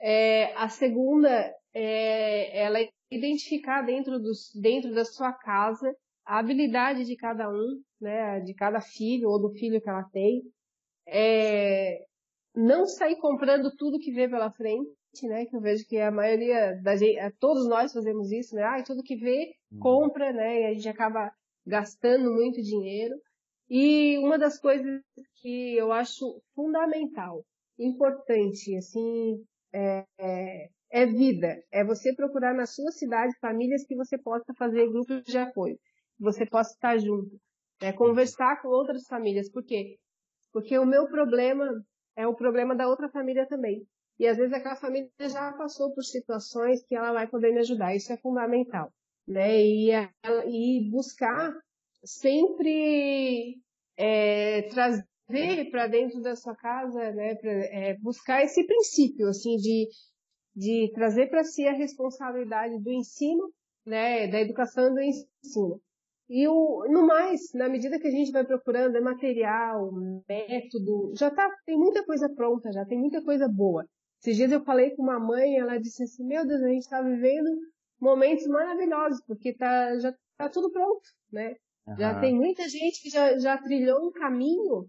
É, a segunda é ela identificar dentro, dos, dentro da sua casa a habilidade de cada um, né, de cada filho ou do filho que ela tem. É, não sair comprando tudo que vê pela frente, né, que eu vejo que a maioria da gente, é, todos nós fazemos isso, né, ah, tudo que vê, uhum. compra, né, e a gente acaba gastando muito dinheiro. E uma das coisas que eu acho fundamental, importante, assim, é, é, é vida. É você procurar na sua cidade famílias que você possa fazer grupos de apoio, que você possa estar junto, é, conversar com outras famílias. Por quê? Porque o meu problema é o problema da outra família também. E às vezes aquela família já passou por situações que ela vai poder me ajudar. Isso é fundamental, né? E, e buscar sempre é, trazer para dentro da sua casa, né? Pra, é, buscar esse princípio, assim, de, de trazer para si a responsabilidade do ensino, né? Da educação e do ensino. E o, no mais, na medida que a gente vai procurando, é material, método, já tá, tem muita coisa pronta, já tem muita coisa boa. Esses dias eu falei com uma mãe, ela disse assim, meu Deus, a gente está vivendo momentos maravilhosos, porque tá, já tá tudo pronto, né? Uhum. Já tem muita gente que já, já trilhou um caminho,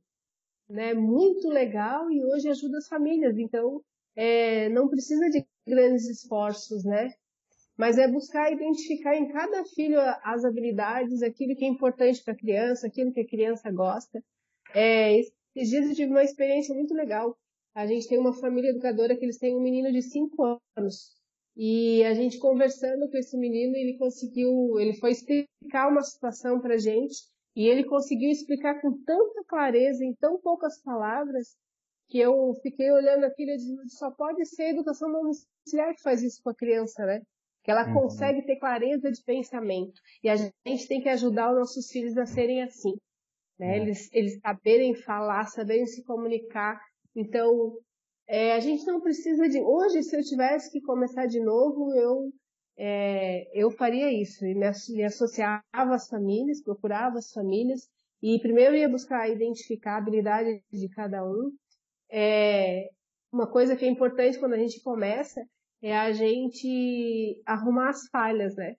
né, muito legal e hoje ajuda as famílias. Então, é, não precisa de grandes esforços, né? Mas é buscar identificar em cada filho as habilidades, aquilo que é importante para a criança, aquilo que a criança gosta. É, esses dias eu tive uma experiência muito legal. A gente tem uma família educadora que eles têm um menino de 5 anos. E a gente conversando com esse menino, ele conseguiu, ele foi explicar uma situação pra gente, e ele conseguiu explicar com tanta clareza, em tão poucas palavras, que eu fiquei olhando aquilo e dizendo, só pode ser a educação domiciliar que faz isso com a criança, né? Que ela uhum. consegue ter clareza de pensamento. E a gente tem que ajudar os nossos filhos a serem assim. Né? Uhum. Eles, eles saberem falar, saberem se comunicar, então, é, a gente não precisa de. Hoje, se eu tivesse que começar de novo, eu, é, eu faria isso. E me, associava às famílias, procurava as famílias, e primeiro ia buscar identificar a habilidade de cada um. É, uma coisa que é importante quando a gente começa é a gente arrumar as falhas, né?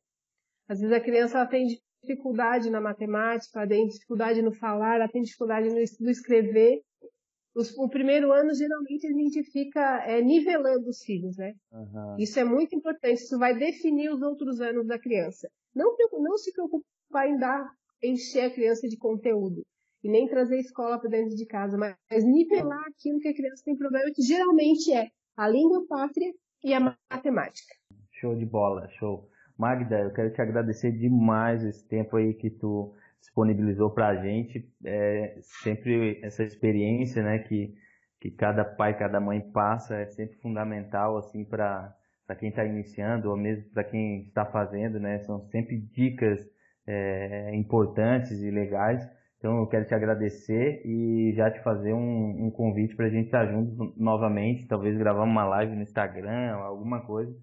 Às vezes a criança ela tem dificuldade na matemática, ela tem dificuldade no falar, ela tem dificuldade no escrever, os, o primeiro ano, geralmente, a gente fica é, nivelando os filhos, né? Uhum. Isso é muito importante, isso vai definir os outros anos da criança. Não, não se preocupar em dar, encher a criança de conteúdo e nem trazer escola para dentro de casa, mas nivelar aquilo que a criança tem problema, que geralmente é a língua pátria e a matemática. Show de bola, show. Magda, eu quero te agradecer demais esse tempo aí que tu disponibilizou para a gente. É, sempre essa experiência né, que, que cada pai, cada mãe passa é sempre fundamental assim para quem está iniciando ou mesmo para quem está fazendo. Né, são sempre dicas é, importantes e legais. Então eu quero te agradecer e já te fazer um, um convite para a gente estar tá junto novamente, talvez gravar uma live no Instagram, alguma coisa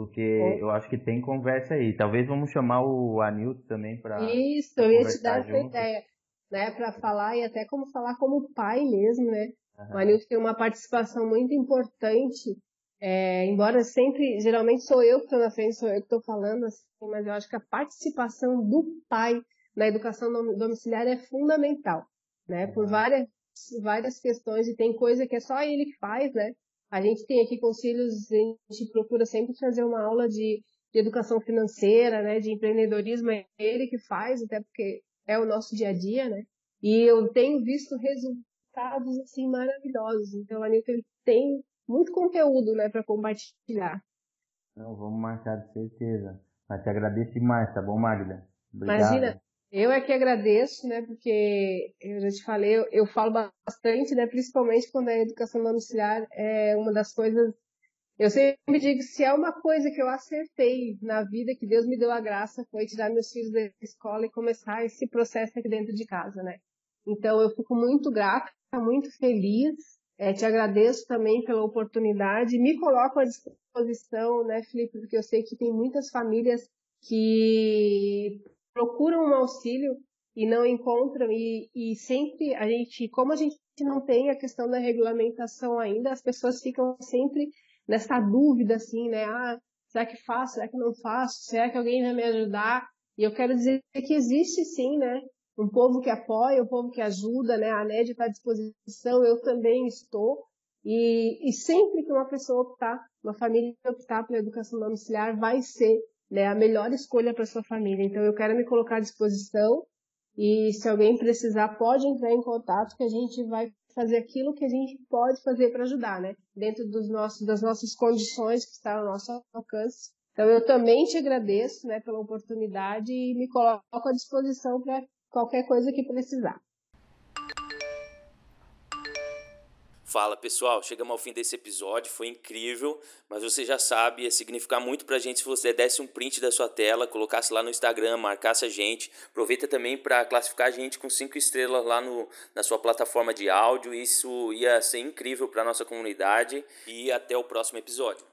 porque é. eu acho que tem conversa aí. Talvez vamos chamar o Anilton também para. Isso, eu ia te dar junto. essa ideia, né? Para falar e até como falar como pai mesmo, né? Uhum. O Anilton tem uma participação muito importante. É, embora sempre, geralmente sou eu que estou na frente, sou eu que estou falando, assim, mas eu acho que a participação do pai na educação domiciliar é fundamental, né? Por várias, várias questões, e tem coisa que é só ele que faz, né? A gente tem aqui conselhos, a gente procura sempre fazer uma aula de, de educação financeira, né, de empreendedorismo, é ele que faz, até porque é o nosso dia a dia, né? E eu tenho visto resultados assim maravilhosos. Então a Anitta tem muito conteúdo, né, para compartilhar. Não, vamos marcar de certeza. Mas te agradeço demais, tá bom, Magda? Obrigado. Imagina, eu é que agradeço, né, porque eu já te falei, eu, eu falo bastante, né, principalmente quando a educação domiciliar é uma das coisas. Eu sempre digo, se é uma coisa que eu acertei na vida, que Deus me deu a graça, foi tirar meus filhos da escola e começar esse processo aqui dentro de casa, né. Então eu fico muito grata, muito feliz, é, te agradeço também pela oportunidade, me coloco à disposição, né, Felipe, porque eu sei que tem muitas famílias que procuram um auxílio e não encontram e, e sempre a gente, como a gente não tem a questão da regulamentação ainda, as pessoas ficam sempre nessa dúvida assim, né? Ah, será que faço? Será que não faço? Será que alguém vai me ajudar? E eu quero dizer que existe sim, né? Um povo que apoia, um povo que ajuda, né? A NED está à disposição, eu também estou. E, e sempre que uma pessoa optar, uma família optar pela educação domiciliar, vai ser né, a melhor escolha para sua família. Então eu quero me colocar à disposição E se alguém precisar, pode entrar em contato que a gente vai fazer aquilo que a gente pode fazer para ajudar, né? Dentro dos nossos, das nossas condições que está ao nosso alcance. Então eu também te agradeço, né, pela oportunidade e me coloco à disposição para qualquer coisa que precisar. Fala pessoal, chegamos ao fim desse episódio, foi incrível, mas você já sabe, ia significar muito pra gente se você desse um print da sua tela, colocasse lá no Instagram, marcasse a gente. Aproveita também para classificar a gente com cinco estrelas lá no, na sua plataforma de áudio, isso ia ser incrível para nossa comunidade e até o próximo episódio.